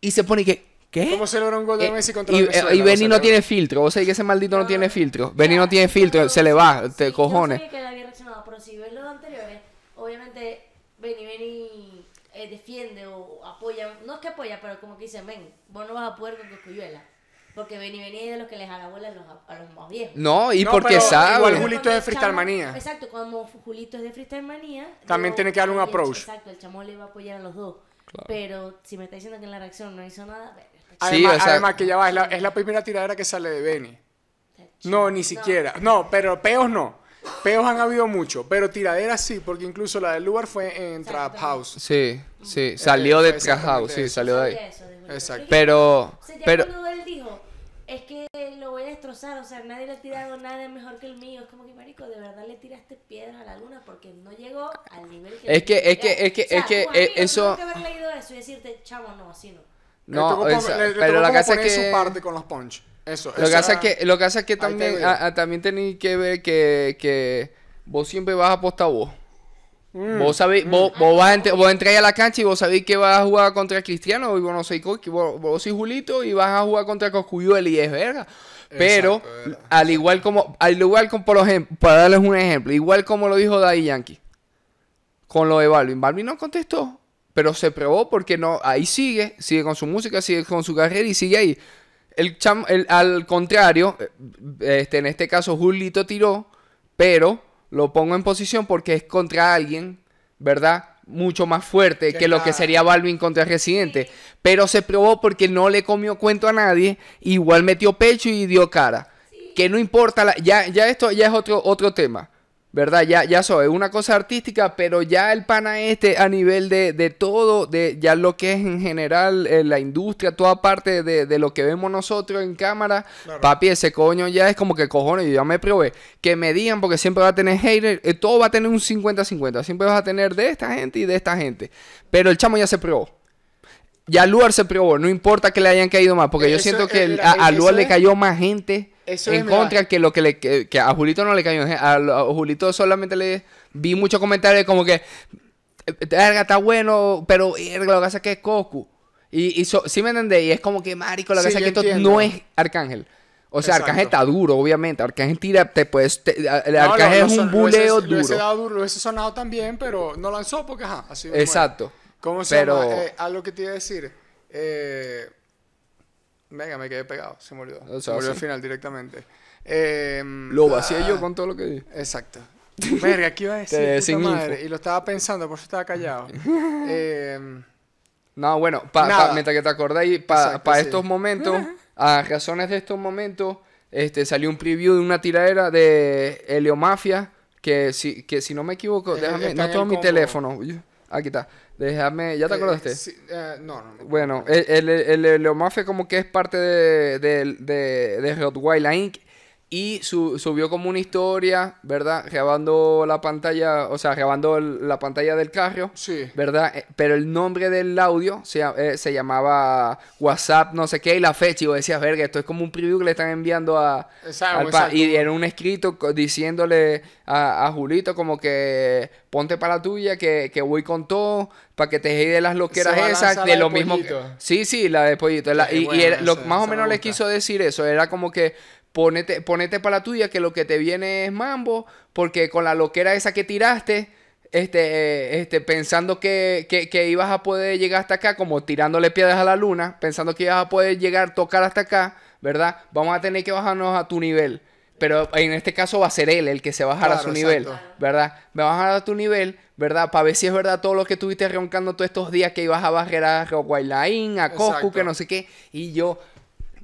Y se pone que. ¿Qué? ¿Cómo celebró un gol de Eh, Messi contra y, Venezuela? y Benny no tiene filtro. Vos sabés que ese maldito no, No. tiene filtro. Benny no tiene filtro. Se le va, te cojones. Yo sabía que él había reaccionado, pero si ves los anteriores, obviamente Benny Benny eh, defiende o apoya, no es que apoya, pero como que dice, ven, vos no vas a poder con Coscuyuela. Porque Benny Benny es de los que les jala bola a los, a los más viejos. No, y No, porque pero sabe. igual Pero Julito es de Freestyle Manía. Exacto, cuando Julito es de Freestyle Manía. También tiene que darle un approach. Exacto, el chamo le va a apoyar a los dos. Pero si me está diciendo que en la reacción no hizo nada, está Sí, Además, o sea- además que ya va, es la, es la primera tiradera que sale de Benny. No, ni siquiera. No, pero peos no. Peos han habido mucho, pero tiraderas sí, porque incluso la del lugar fue en Trap House. Sí, sí. Salió fue de Trap House. Sí, salió de ahí. Exacto. Pero. O sea, ya Pero. Es que lo voy a destrozar, o sea, nadie le ha tirado nada mejor que el mío. Es como que, marico, de verdad le tiraste piedras a la luna porque no llegó al nivel que... Es que- es que- es que- O sea, es que, tus eh, eso- que haber leído eso y decirte, chamo, no, así no. Le No, tocó, esa- le- le pero como casa poner que. su parte con los punch. Eso. Lo que pasa era- es que, lo que, pasa es que también, a- también tenéis que ver que, que vos siempre vas a apostar vos. Mm, Vos sabéis, vos, vos, vas a vos entráis a la cancha y vos sabéis que vas a jugar contra Cristiano y vos no sois vos, vos sois Julito y vas a jugar contra Coscuyuel y es verga. Pero, Exacto, al igual como, al igual como, por ejemplo, para darles un ejemplo, igual como lo dijo Daddy Yankee, con lo de Balvin. Balvin no contestó, pero se probó porque no, ahí sigue, sigue con su música, sigue con su carrera y sigue ahí. El cham- el- al contrario, eh, este, en este caso Julito tiró, pero lo pongo en posición porque es contra alguien, ¿verdad? Mucho más fuerte Que que lo que sería Balvin contra Residente. Pero se probó porque no le comió cuento a nadie, igual metió pecho y dio cara. Que no importa, la- ya, ya esto ya es otro, otro tema. ¿Verdad? Ya, ya soy una cosa artística, pero ya el pana este a nivel de, de todo, de ya lo que es en general eh, la industria, toda parte de, de lo que vemos nosotros en cámara, papi, ese coño ya es como que cojones, yo ya me probé. Que me digan, porque siempre va a tener haters, eh, todo va a tener un 50-50, siempre vas a tener de esta gente y de esta gente. Pero el chamo ya se probó. Ya Luar se probó, no importa que le hayan caído más, porque yo siento que eh, el- a, a eso Luar le cayó más gente eso en contra que lo que le que, que a Julito no le cayó. A, a Julito solamente le vi muchos comentarios como que "Eh, verga está bueno pero lo que pasa es que es Cocu y, y so- sí me entendés y es como que marico lo que Sí, es que esto no es Arcángel o sea Exacto. Arcángel está duro obviamente. Arcángel tira te puedes te- el No, lo- Arcángel lo es un lo buleo hubiese- Lo hubiese duro. dado duro, lo hubiese sonado también, pero no lanzó porque, ajá, así exacto. ¿Cómo se Pero- llama? Eh, algo que te iba a decir. Eh, venga, me quedé pegado. Se me olvidó. O se me olvidó al final directamente. Eh, lo vacié ah, yo con todo lo que dije Exacto. Verga, ¿qué iba a [LAUGHS] decir? Te- puta sin madre? info. Y lo estaba pensando, por eso estaba callado. [LAUGHS] Eh, No, bueno, pa- pa- mientras que te acordáis, para sí. estos momentos, [LAUGHS] a razones de estos momentos, este, salió un preview de una tiradera de Helio Mafia, que si, que si no me equivoco, Eh, déjame, está no en tengo mi combo. teléfono. Aquí está. Déjame, ¿ya te eh, acordaste? sí, eh, no, no. no. Bueno, el, el, el Mafia como que es parte de, de, de, de Rottweiler Inc. Y su- subió como una historia, ¿verdad? Grabando la pantalla, o sea, grabando el- la pantalla del carro. Sí. ¿verdad? Eh, Pero el nombre del audio se, eh, se llamaba WhatsApp, no sé qué, y la fecha. Y yo decía, verga, esto es como un preview que le están enviando a. Exacto, al exacto. y era un escrito diciéndole a, a Julito, como que ponte para la tuya, que, que voy con todo, para que te de las loqueras esas, de lo mismo. que- sí, sí, la de Pollito. la- y era- lo- más o menos me le quiso decir eso. Era como que ponete, ponete para la tuya, que lo que te viene es mambo, porque con la loquera esa que tiraste, este, eh, este, pensando que, que, que ibas a poder llegar hasta acá, como tirándole piedras a la luna, pensando que ibas a poder llegar, tocar hasta acá, ¿verdad? Vamos a tener que bajarnos a tu nivel. Pero en este caso va a ser él el que se bajará a su nivel. ¿verdad? Me bajar a tu nivel, ¿verdad? Para ver si es verdad todo lo que estuviste roncando todos estos días que ibas a barrer a Roguaylain, a Coscu, que no sé qué. Y yo,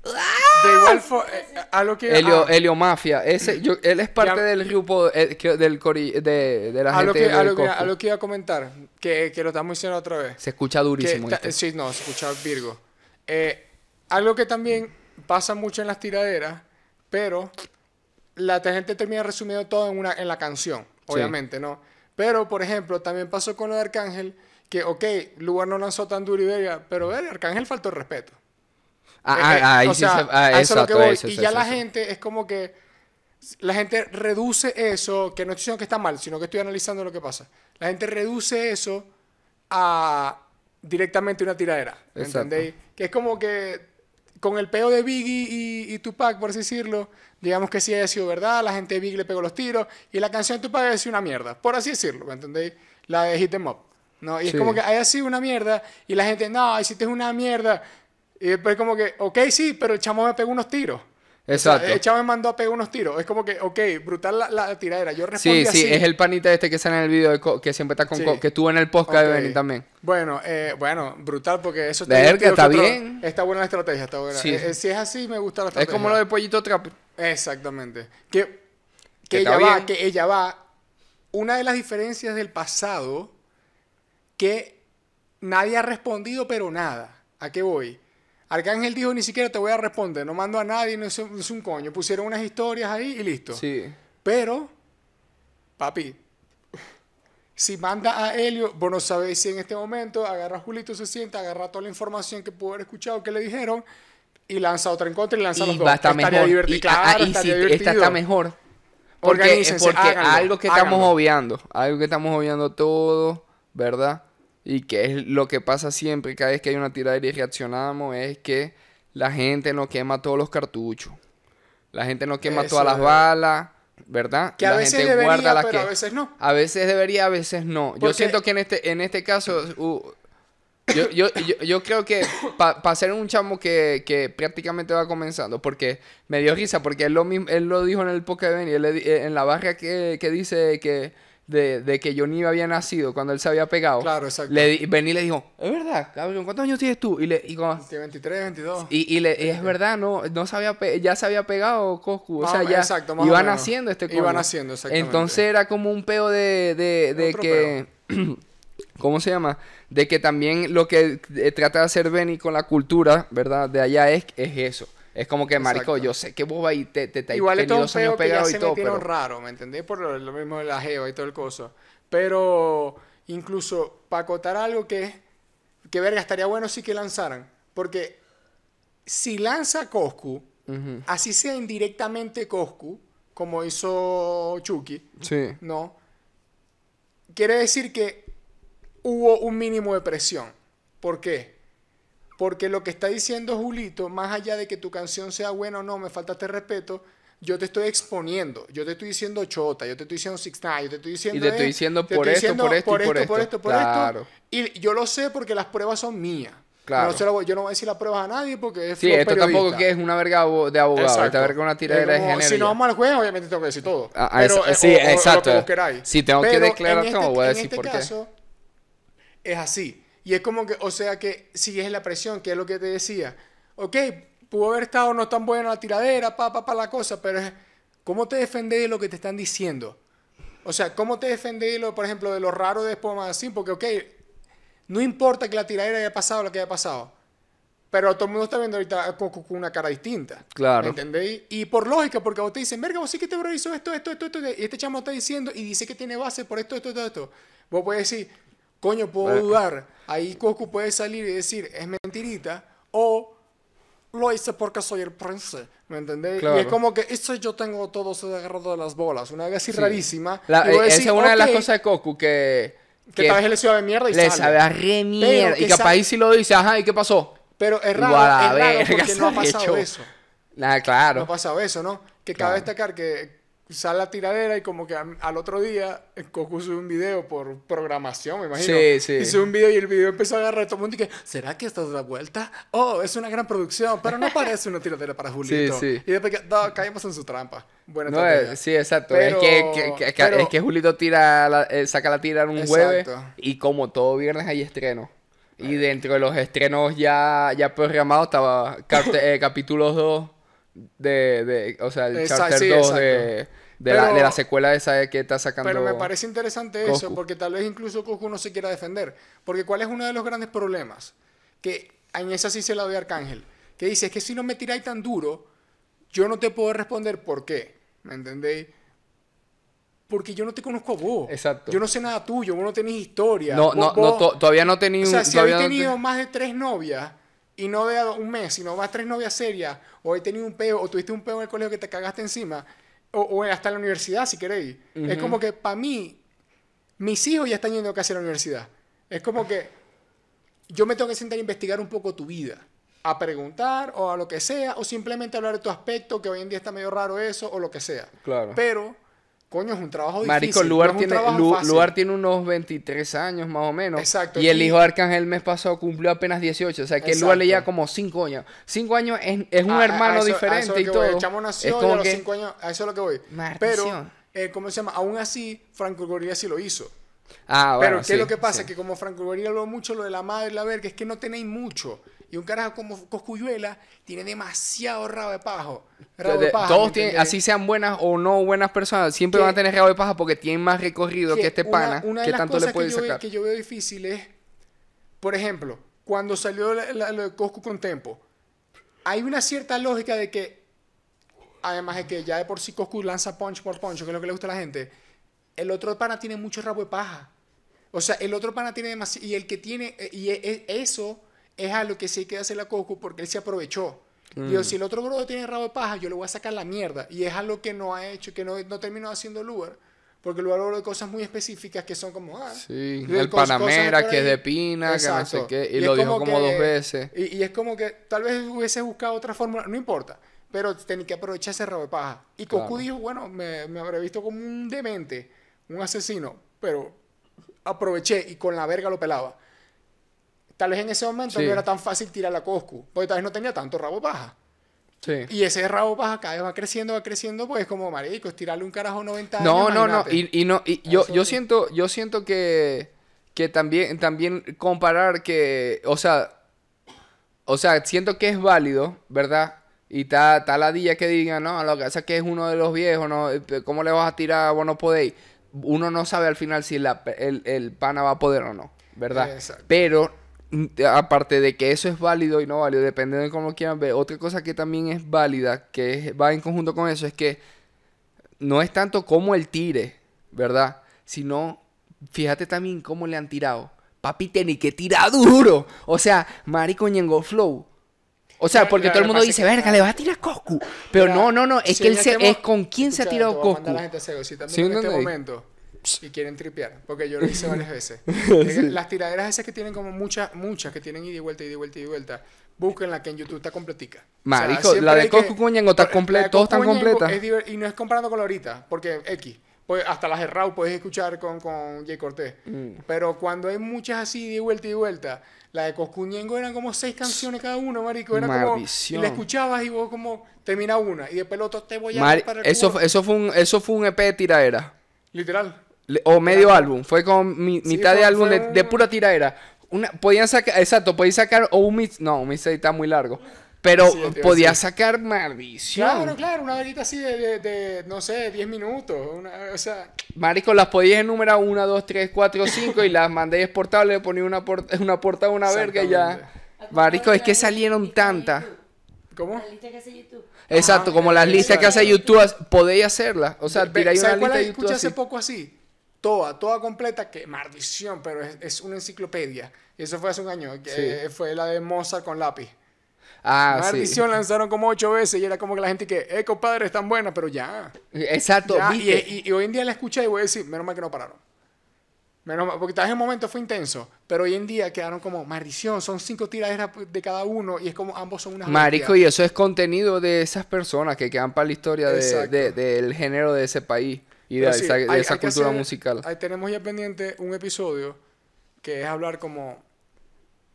De igual forma, a lo que... Helio, ah, Helio Mafia, ese, yo, él es parte Ya- del grupo eh, que- del cori- de, de la a gente lo que, de a lo que, a lo que iba a comentar, que, que lo estamos diciendo otra vez. Se escucha durísimo. sí, no, se escucha Virgo. Eh, algo que también pasa mucho en las tiraderas, pero la gente termina resumiendo todo en, una, en la canción, obviamente, ¿no? Pero, por ejemplo, también pasó con lo de Arcángel, que, ok, Lugar no lanzó tan duro y verga, pero ver, Arcángel faltó el respeto. Ah, Eh, ah, eh, ahí o sí se- ah, y ya la gente es como que la gente reduce eso, que no estoy diciendo que está mal, sino que estoy analizando lo que pasa. La gente reduce eso a directamente una tiradera, ¿me Exacto. entendéis? Que es como que con el peo de Biggie y, y Tupac, por así decirlo, digamos que sí haya sido verdad, la gente de Biggie le pegó los tiros y la canción de Tupac haya sido una mierda, por así decirlo, ¿me entendéis? La de Hit 'Em Up. ¿no? Y Sí. es como que haya sido una mierda y la gente, no, hiciste una mierda. Y después como que, ok, sí, pero el chamo me pegó unos tiros. O sea, Exacto. el chamo me mandó a pegar unos tiros. Es como que, ok, brutal la, la tiradera. Yo Sí, respondí sí, así. es el panita este que sale en el video de Co- que siempre está con Sí. Co- que estuvo en el podcast de. Benny también. Bueno, eh, bueno, brutal porque eso está que otro- bien. Está buena la estrategia, está buena. Sí. Eh, eh, si es así, me gusta la Es estrategia. como lo de Pollito Trap. Exactamente. Que, Que que está ella va, que ella va. Una de las diferencias del pasado que nadie ha respondido, pero nada. ¿A qué voy? Arcángel dijo, ni siquiera te voy a responder, no mando a nadie, no es, no es un coño. Pusieron unas historias ahí y listo. Sí. Pero, papi, si manda a Helio, vos no sabés si en este momento agarra a Julito, se sienta, agarra toda la información que pudo haber escuchado que le dijeron y lanza otra en contra y lanza los Y dos. va a estar Estaría mejor. divertido. Y, Claro, ah, ah, y estaría sí, divertido. esta está mejor. Porque, porque háganlo, algo que estamos obviando, algo que estamos obviando todos, ¿verdad? Y que es lo que pasa siempre, cada vez que hay una tiradera y reaccionamos, es que la gente no quema todos los cartuchos. La gente no quema Eso todas las balas, ¿verdad? Que a la veces gente debería, guarda las pero que... a veces no. A veces debería, a veces no. Yo siento que en este, en este caso, uh, yo, yo, yo, yo creo que para ser un chamo que, que prácticamente va comenzando, porque me dio risa, porque él lo, mismo, él lo dijo en el de Benny, él eh, en la barra que, que dice que de, de que Johnny había nacido cuando él se había pegado. Claro, exacto. Le, Benny le dijo, es verdad, cabrón, ¿cuántos años tienes tú? Y, le, y como- Tiene 23, 22. y, y le- y es verdad, no, no se había pe- ya se había pegado Coscu. O sea, ya exacto, más iban haciendo este Iban haciendo, exactamente. Entonces era como un peo de, de, de que. [CLEARS THROAT] ¿Cómo se llama? De que también lo que eh, trata de hacer Benny con la cultura, ¿verdad? De allá es, es eso. Es como que, marico, Exacto. yo sé que vos ahí te, te, te Igual es todo un peo que ya pegado y se todo, metieron pero... raro, ¿me entendés? Por lo, lo mismo de la jeva y todo el coso. Pero incluso para acotar algo que, que verga, estaría bueno sí que lanzaran. Porque si lanza Coscu, así sea indirectamente Coscu, como hizo Chucky, Sí. ¿no? Quiere decir que hubo un mínimo de presión. ¿Por qué? Porque lo que está diciendo Julito, más allá de que tu canción sea buena o no, me falta este respeto, yo te estoy exponiendo. Yo te estoy diciendo chota, yo te estoy diciendo six nine, yo te estoy diciendo... Y te estoy diciendo por esto, por esto por por esto. por Claro. esto. Y yo lo sé porque las pruebas son mías. Claro. No se lo voy- yo no voy a decir las pruebas a nadie porque es Sí, esto tampoco que es una verga de abogado. Exacto. Esta verga una tiradera de género. Si no vamos al juez, obviamente tengo que decir todo. Ah, ah, Pero, es- sí, o- o lo exacto. que vos queráis. Si tengo que declarar en este- voy a en decir este por qué. caso, es así. Y es como que, o sea que sigues la presión, que es lo que te decía. Ok, pudo haber estado no tan buena la tiradera, pa, pa, pa, la cosa, pero ¿cómo te defendés de lo que te están diciendo? O sea, ¿cómo te defendés, de lo, por ejemplo, de lo raro de así? Porque, ok, no importa que la tiradera haya pasado lo que haya pasado. Pero todo el mundo está viendo ahorita con, con una cara distinta. Claro. ¿Me entendéis? Y por lógica, porque vos te dicen, verga, vos sí que bro hizo esto, esto, esto, esto, y este chamo está diciendo y dice que tiene base por esto, esto, esto, esto. Vos puedes decir, coño, puedo Bueno. dudar. Ahí Coscu puede salir y decir, es mentirita, o lo hice porque soy el príncipe. ¿Me entendéis? Claro. Y es como que, esto yo tengo todo se agarrado de las bolas. Una vez así Sí. rarísima. La- y vos eh, esa es una de las cosas de Cocu que... Que tal vez le sabe mierda y le sale. sabe a re mierda. Y capaz ahí sí lo dice, ajá, ¿y qué pasó? Pero es raro, es raro porque no ha [LAUGHS] pasado eso. Nada, claro. No ha pasado eso, ¿no? Que Claro. cabe destacar que sale la tiradera y como que al, otro día eh, Goku sube un video por programación, me imagino. Sí, sí. Y sube un video y el video empezó a agarrar a todo el mundo y que, ¿será que esto es la vuelta? Oh, es una gran producción, pero no parece una tiradera para [LAUGHS] Julito. sí. Y después que, no, caímos en su trampa. Buena No, eh, sí, exacto. Pero- es, que, que- que- pero- es que Julito tira la- eh, saca la tira en un Exacto. jueves y como todo viernes hay estreno. Y dentro de los estrenos ya, ya programados estaba eh, [LAUGHS] capítulos 2 de, de, o sea, el Exacto, Charter sí, 2 exacto. de, de, la, Pero- de la secuela esa que está sacando. Pero me parece interesante eso, porque tal vez incluso Goku no se quiera defender. Porque ¿cuál es uno de los grandes problemas? Que en esa sí se la doy a Arcángel. Que dice, es que si no me tiráis tan duro, yo no te puedo responder por qué. ¿Me entendéis? Porque yo no te conozco a vos. Exacto. Yo no sé nada tuyo, vos no tenés historia. No, Vos- no, no, to- todavía no tenía o sea, si no te- tenido más de tres novias y no de un mes, sino más tres novias serias, o habéis tenido un peo, o tuviste un peo en el colegio que te cagaste encima, o, o hasta en la universidad, si queréis. Es como que para mí, mis hijos ya están yendo casi a la universidad. Es como que yo me tengo que sentar a investigar un poco tu vida. A preguntar o a lo que sea, o simplemente hablar de tu aspecto, que hoy en día está medio raro eso, o lo que sea. Claro. Pero, coño, es un trabajo difícil. Marico, no Lugar es un tiene, Lu- tiene unos 23 años más o menos. Exacto, Y el hijo de Arcángel el mes pasado cumplió apenas 18. O sea que Lugar le lleva Exacto. como 5 años. 5 años es, es un A- a- a hermano eso- a diferente eso es y lo todo. voy. El chamo nació es y a los que. cinco años, a eso es lo que voy. Maldición. Pero, eh, ¿cómo se llama? Aún así, Franco Gorilla sí lo hizo. Ah, bueno, Pero, ¿qué sí, es lo que pasa? sí. Que como Franco Gorilla habló mucho lo de la madre la verga, es que no tenéis mucho. Y un carajo como Coscuyuela tiene demasiado rabo de pajo. Rabo de De- paja, todos ¿me tienen, así sean buenas o no buenas personas, siempre Que- van a tener rabo de paja porque tienen más recorrido que, este pana, una que tanto le puede que yo, sacar. que yo veo difícil es, por ejemplo, cuando salió la- la- lo de Coscu con Tempo, hay una cierta lógica de que, además de que ya de por sí Coscu lanza punch por punch, que es lo que le gusta a la gente, el otro pana tiene mucho rabo de paja. O sea, el otro pana tiene demasiado, y el que tiene, eh, y e- e- eso es a lo que sí hay que hacer a Coscu porque él se aprovechó. Mm. Digo, si el otro bro tiene rabo de paja, yo le voy a sacar la mierda. Y es algo que no ha hecho, que no, no terminó haciendo Lugar. Porque Lugar habló de cosas muy específicas que son como, ah, Sí, el cos- Panamera, que es de Pina, que no sé Exacto. qué, y lo dijo como que- dos veces. Y, y es como que tal vez hubiese buscado otra fórmula, no importa. Pero tenía que aprovechar ese rabo de paja. Y Goku Claro. dijo, bueno, me, me habré visto como un demente, un asesino, pero aproveché y con la verga lo pelaba. Tal vez en ese momento Sí. no era tan fácil tirar la Coscu, porque tal vez no tenía tanto rabo paja. Sí. Y ese rabo de paja cada vez va creciendo, va creciendo, pues como marico, tirarle un carajo 90 años. No, no, no. Y, y no, y yo, yo siento, yo siento que, que también, también comparar que, o sea, o sea, siento que es válido, ¿verdad? Y está, la día que digan, no, lo que pasa es que es uno de los viejos, ¿no? ¿Cómo le vas a tirar? Vos no podéis. Uno no sabe al final si la- el, el pana va a poder o no, ¿verdad? Exacto. Pero, aparte de que eso es válido y no válido, dependiendo de cómo lo quieran ver, otra cosa que también es válida, que va en conjunto con eso, es que no es tanto como el tire, ¿verdad? Sino, fíjate también cómo le han tirado. Papi, tiene que tirar duro. O sea, marico Ñengo Flow. O sea, porque todo el mundo dice, verga, le va a tirar Coscu. Pero no, no, no, es que él este es con quién se ha tirado Coscu. mandar a la gente a cego. Si están ¿Sí viendo en este momento y quieren tripear, porque yo lo hice [LAUGHS] varias veces. Es que Las tiraderas esas que tienen como muchas, muchas que tienen ida y vuelta, ida y vuelta, ida y vuelta, búsquenla que en YouTube está completica. Marico, la de Coscu con Ñengo está de completa, todos Coscu están completas. es Y no es comparando con la ahorita, porque X. Pues hasta las de Raw puedes escuchar con, con Jay Cortés. Mm. Pero cuando hay muchas así, ida y vuelta, y vuelta, la de Coscuñengo eran como seis canciones cada uno, marico. Era como... Y la escuchabas y vos como... Termina una y después el otro te voy a... Mari- para el eso, culo. eso, fue un, eso fue un EP de tiraera. Literal. O medio álbum. Fue con mi- Sí, mitad fue- de álbum fue de, de pura tiraera. Una, podían sacar, exacto, podían sacar o un mix. No, un mix está muy largo. Pero Sí, podía decir. sacar maldición. Claro, claro, una verita así de, de, de, no sé, 10 minutos. Una, o sea, Marico, las podías enumerar 1, 2, 3, 4, 5 y las mandé exportables, le ponía una, por- una portada, una verga y ya. Marico, es que salieron tantas. ¿cómo? La lista que hace YouTube. Exacto, Ajá, como las listas que hace. YouTube, as- podéis hacerlas. O sea, tiráis una ¿sabes cuál lista de escuché YouTube hace así. poco así? Toda, toda completa, que maldición, pero es, es una enciclopedia. Y eso fue hace un año, que Sí. eh, fue la de Mozart con lápiz. Ah, sí. maldición lanzaron como ocho veces y era como que la gente que, eh, compadre, es tan buena, pero ya. Exacto, ya. Y, ¿viste? y- y hoy en día la escuché y voy a decir, menos mal que no pararon. Menos mal, porque tal vez un momento fue intenso, pero hoy en día quedaron como maldición, son cinco tiraderas de cada uno y es como ambos son unas Marico, bestias. y eso es contenido de esas personas que quedan para la historia de- Exacto. de- del género de ese país y de sí, esa, de hay- esa hay cultura hacer- musical. Ahí tenemos ya pendiente un episodio que es hablar como,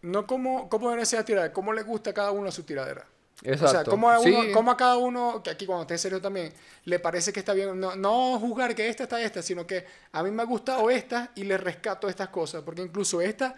no como, cómo deben ser las tiraderas, cómo le gusta a cada uno su tiradera. O sea, Exacto. cómo a, uno, Sí. cómo a cada uno, que aquí cuando esté en serio también, le parece que está bien, no, no juzgar que esta está esta, sino que a mí me ha gustado esta y le rescato estas cosas, porque incluso esta...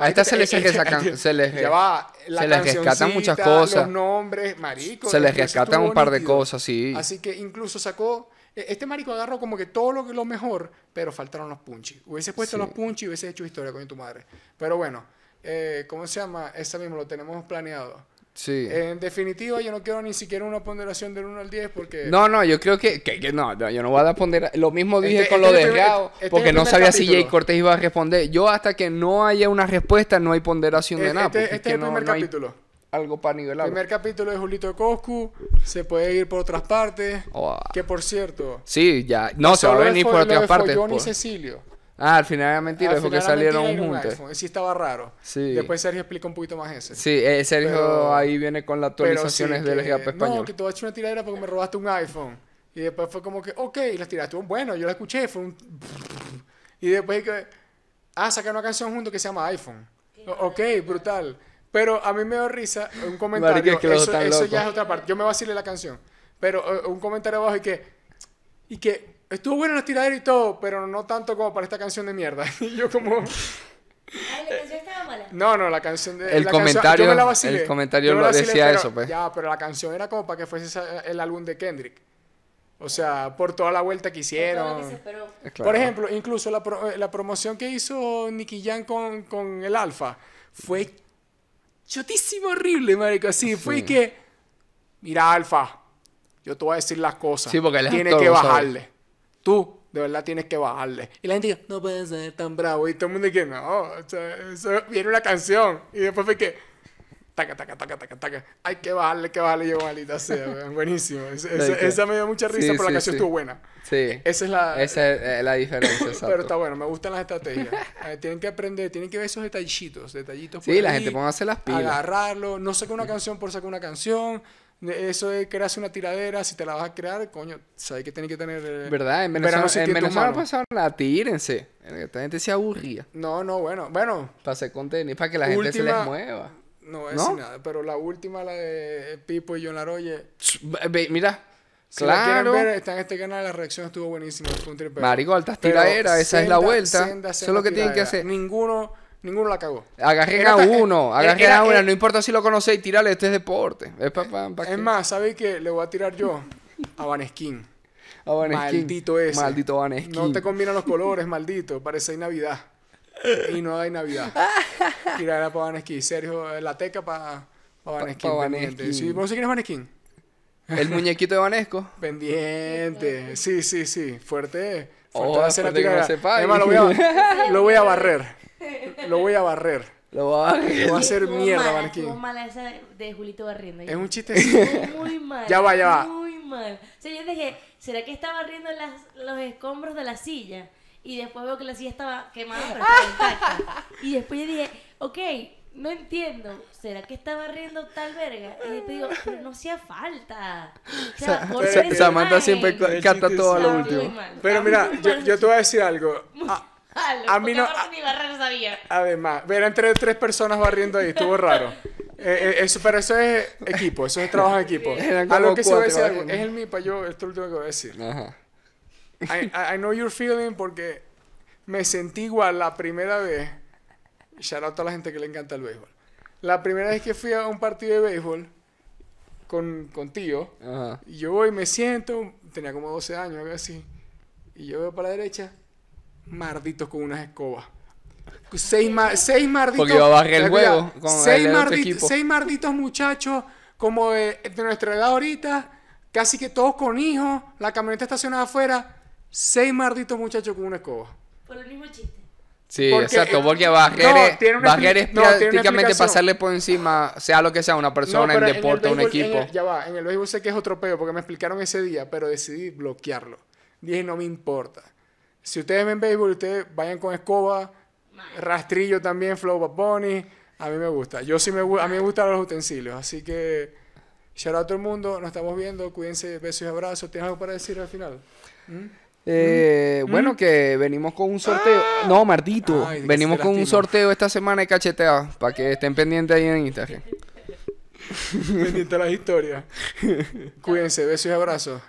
A esta se les eh, resacan- [LAUGHS] se les- ya va, la se les rescatan muchas cosas. Los nombres, marico. Se les rescatan un par de nítido. cosas, sí. Así que incluso sacó... e- Este marico agarró como que todo lo, lo mejor, pero faltaron los punchis. Hubiese puesto Sí. los punchis y hubiese hecho historia con tu madre. Pero bueno, eh, ¿cómo se llama? Esa mismo lo tenemos planeado. Sí. En definitiva, yo no quiero ni siquiera una ponderación del 1 al 10 porque... No, no, yo creo que, que- que no, no, yo no voy a responder. Lo mismo dije Este- con este lo es el de primer- Gao, este es porque no sabía si. Jay Cortés iba a responder. Yo hasta que no haya una respuesta no hay ponderación de Este- nada. este- este es el no- primer no hay capítulo. Algo para nivelar. Primer capítulo de Julito de Coscu, se puede ir por otras partes. Oh. Que por cierto... Sí, ya. No, se va a venir por otras partes. Follón y pues. Cecilio. Ah, al final era mentira, Al es porque final era salieron y juntos. iPhone. Sí estaba raro. Sí. Después Sergio explica un poquito más ese. Sí, eh, Sergio Pero- ahí viene con las actualizaciones sí del que, rap español. No, que voy a echar una tiradera porque me robaste un iPhone. Y después fue como que, ok, y las tiraste. Bueno, yo la escuché, fue un... [LAUGHS] Y después que... Ah, sacaron una canción junto que se llama iPhone. O- ok, brutal. Pero a mí me dio risa un comentario. Marica, es que los eso ya es otra parte. Yo me vacilé la canción. Pero eh, un comentario abajo y que... Y que estuvo bueno la tiradera y todo, pero no tanto como para esta canción de mierda. [LAUGHS] Y yo como... Ay, la [LAUGHS] canción estaba mala. No, no, la canción de. El la canción- comentario- yo me la vacilé. el comentario Yo me lo la vacilé, decía pero- eso, pues. Ya, pero la canción era como para que fuese esa- el álbum de Kendrick. O sea, por toda la vuelta que hicieron. esperó. Claro. Por ejemplo, incluso la, pro- eh, la promoción que hizo Nicky Jam con, con el Alfa fue chotísimo horrible, marico. Así, fue que. Mira, Alfa, yo te voy a decir las cosas. Sí, porque él es Tienes que sabe. bajarle. Tú, de verdad, tienes que bajarle. Y la gente dice, no puedes ser tan bravo. Y todo el mundo dice, no, o sea, eso viene una canción. Y después fue que. Taca, taca, taca, taca, taca. Hay que bajarle, que bajarle. Yo, maldita sea, [LAUGHS] buenísimo. Es- esa, me dio mucha risa, Sí, pero la canción sí. estuvo buena. Sí. Esa es la. Esa es la diferencia. [LAUGHS] Pero está bueno, me gustan las estrategias. Eh, tienen que aprender, tienen que ver esos detallitos, detallitos. Sí, por la ahí, gente póngase las pilas. Agarrarlo, no sacar una canción por sacar una canción. Eso de crearse una tiradera, si te la vas a crear, coño, sabes que tienes que tener. eh, ¿Verdad? En Venezuela, sin en Venezuela pasaron la tírense. Esta gente se aburría. No, no, bueno, bueno, Para hacer contenido, para que la gente se les mueva. No voy a nada, pero la última, la de Pipo y John Laroye. Mira, Si claro. ver, está en este canal, la reacción estuvo buenísima. fue un tripeo. Marico, altas tiraderas, esa es la vuelta. senda, Eso es lo que tienen que hacer. Ninguno, ninguno la cagó. Agarren a uno, agarren a una, no importa si lo conocéis, tírale, este es deporte. Es pa, pa- pa Es qué. más, ¿sabéis qué? Le voy a tirar yo a Vaneskin. Vaneskin. Maldito ese. Maldito Vaneskin. No te combinan los colores, maldito. Parece Navidad. [LAUGHS] Y no hay Navidad. [LAUGHS] Tirar para Vaneskin. Sergio, eh, la teca para Vaneskin. pa pendiente. Vaneskin. Sí, ¿Vos sé quién es Vaneskin? El muñequito de Vanesco. [LAUGHS] Pendiente. Sí, sí, sí. Fuerte. Oh, Fuerte va a ser la tirada. Además, lo voy, a, lo voy a barrer. Lo voy a barrer. Lo va a Lo va a hacer mierda, Vaneskin. Estuvo mala esa de- de Julito Barriendo. Es un chiste. Muy mal. Ya va, ya va. Muy mal. O sea, yo dije, ¿será que estaba barriendo las, los escombros de la silla? Y después veo que la silla estaba quemada, [LAUGHS] pero estaba intacta. Y después yo dije, ok, no entiendo. ¿Será que está barriendo tal verga? Y después digo, pero no hacía falta. O sea, Sa- por Sa- esa Samantha imagen. siempre ca- El cata chiste todo a lo Estaba último. Pero estaba mira, yo, yo te voy a decir algo. Ah, Malo, a mí no- ni barrer sabía. Además, ver entre tres personas barriendo ahí, estuvo raro. Eh, eh, eso, pero eso es equipo, eso es trabajo en equipo. Algo como que se voy a decir, algo, es el MIPA, yo, esto es lo último que voy a decir. Ajá. I, I- know your feeling porque me sentí igual la primera vez. Shout out a la gente que le encanta el béisbol. La primera vez que fui a un partido de béisbol con, con tío, Ajá. y yo voy, me siento, tenía como 12 años, algo así, y yo veo para la derecha, marditos con unas escobas. Seis, ma- seis marditos. Porque iba a barrer el juego con seis, el seis marditos muchachos, como de, de nuestra edad ahorita, casi que todos con hijos, la camioneta estacionada afuera, seis marditos muchachos con una escoba. Por el mismo chiste. Sí, Porque, exacto, porque no, barrer es, no, prácticamente pasarle por encima, sea lo que sea, una persona No, en deporte, un equipo. el- ya va, en el béisbol sé que es otro peo porque me explicaron ese día, pero decidí bloquearlo. Dije, no me importa. Si ustedes ven béisbol, ustedes vayan con escoba, rastrillo también, Flow Bad Bunny. A mí me gusta. Yo sí me, a mí me gustan los utensilios. Así que, shout out a todo el mundo. Nos estamos viendo. Cuídense. Besos y abrazos. ¿Tienes algo para decir al final? Eh, Bueno, que venimos con un sorteo. No, maldito. Ay, que venimos con un sorteo esta semana de cachetea. Para que estén pendientes ahí en Instagram. Pendiente de las historias. [LAUGHS] Cuídense. Besos y abrazos.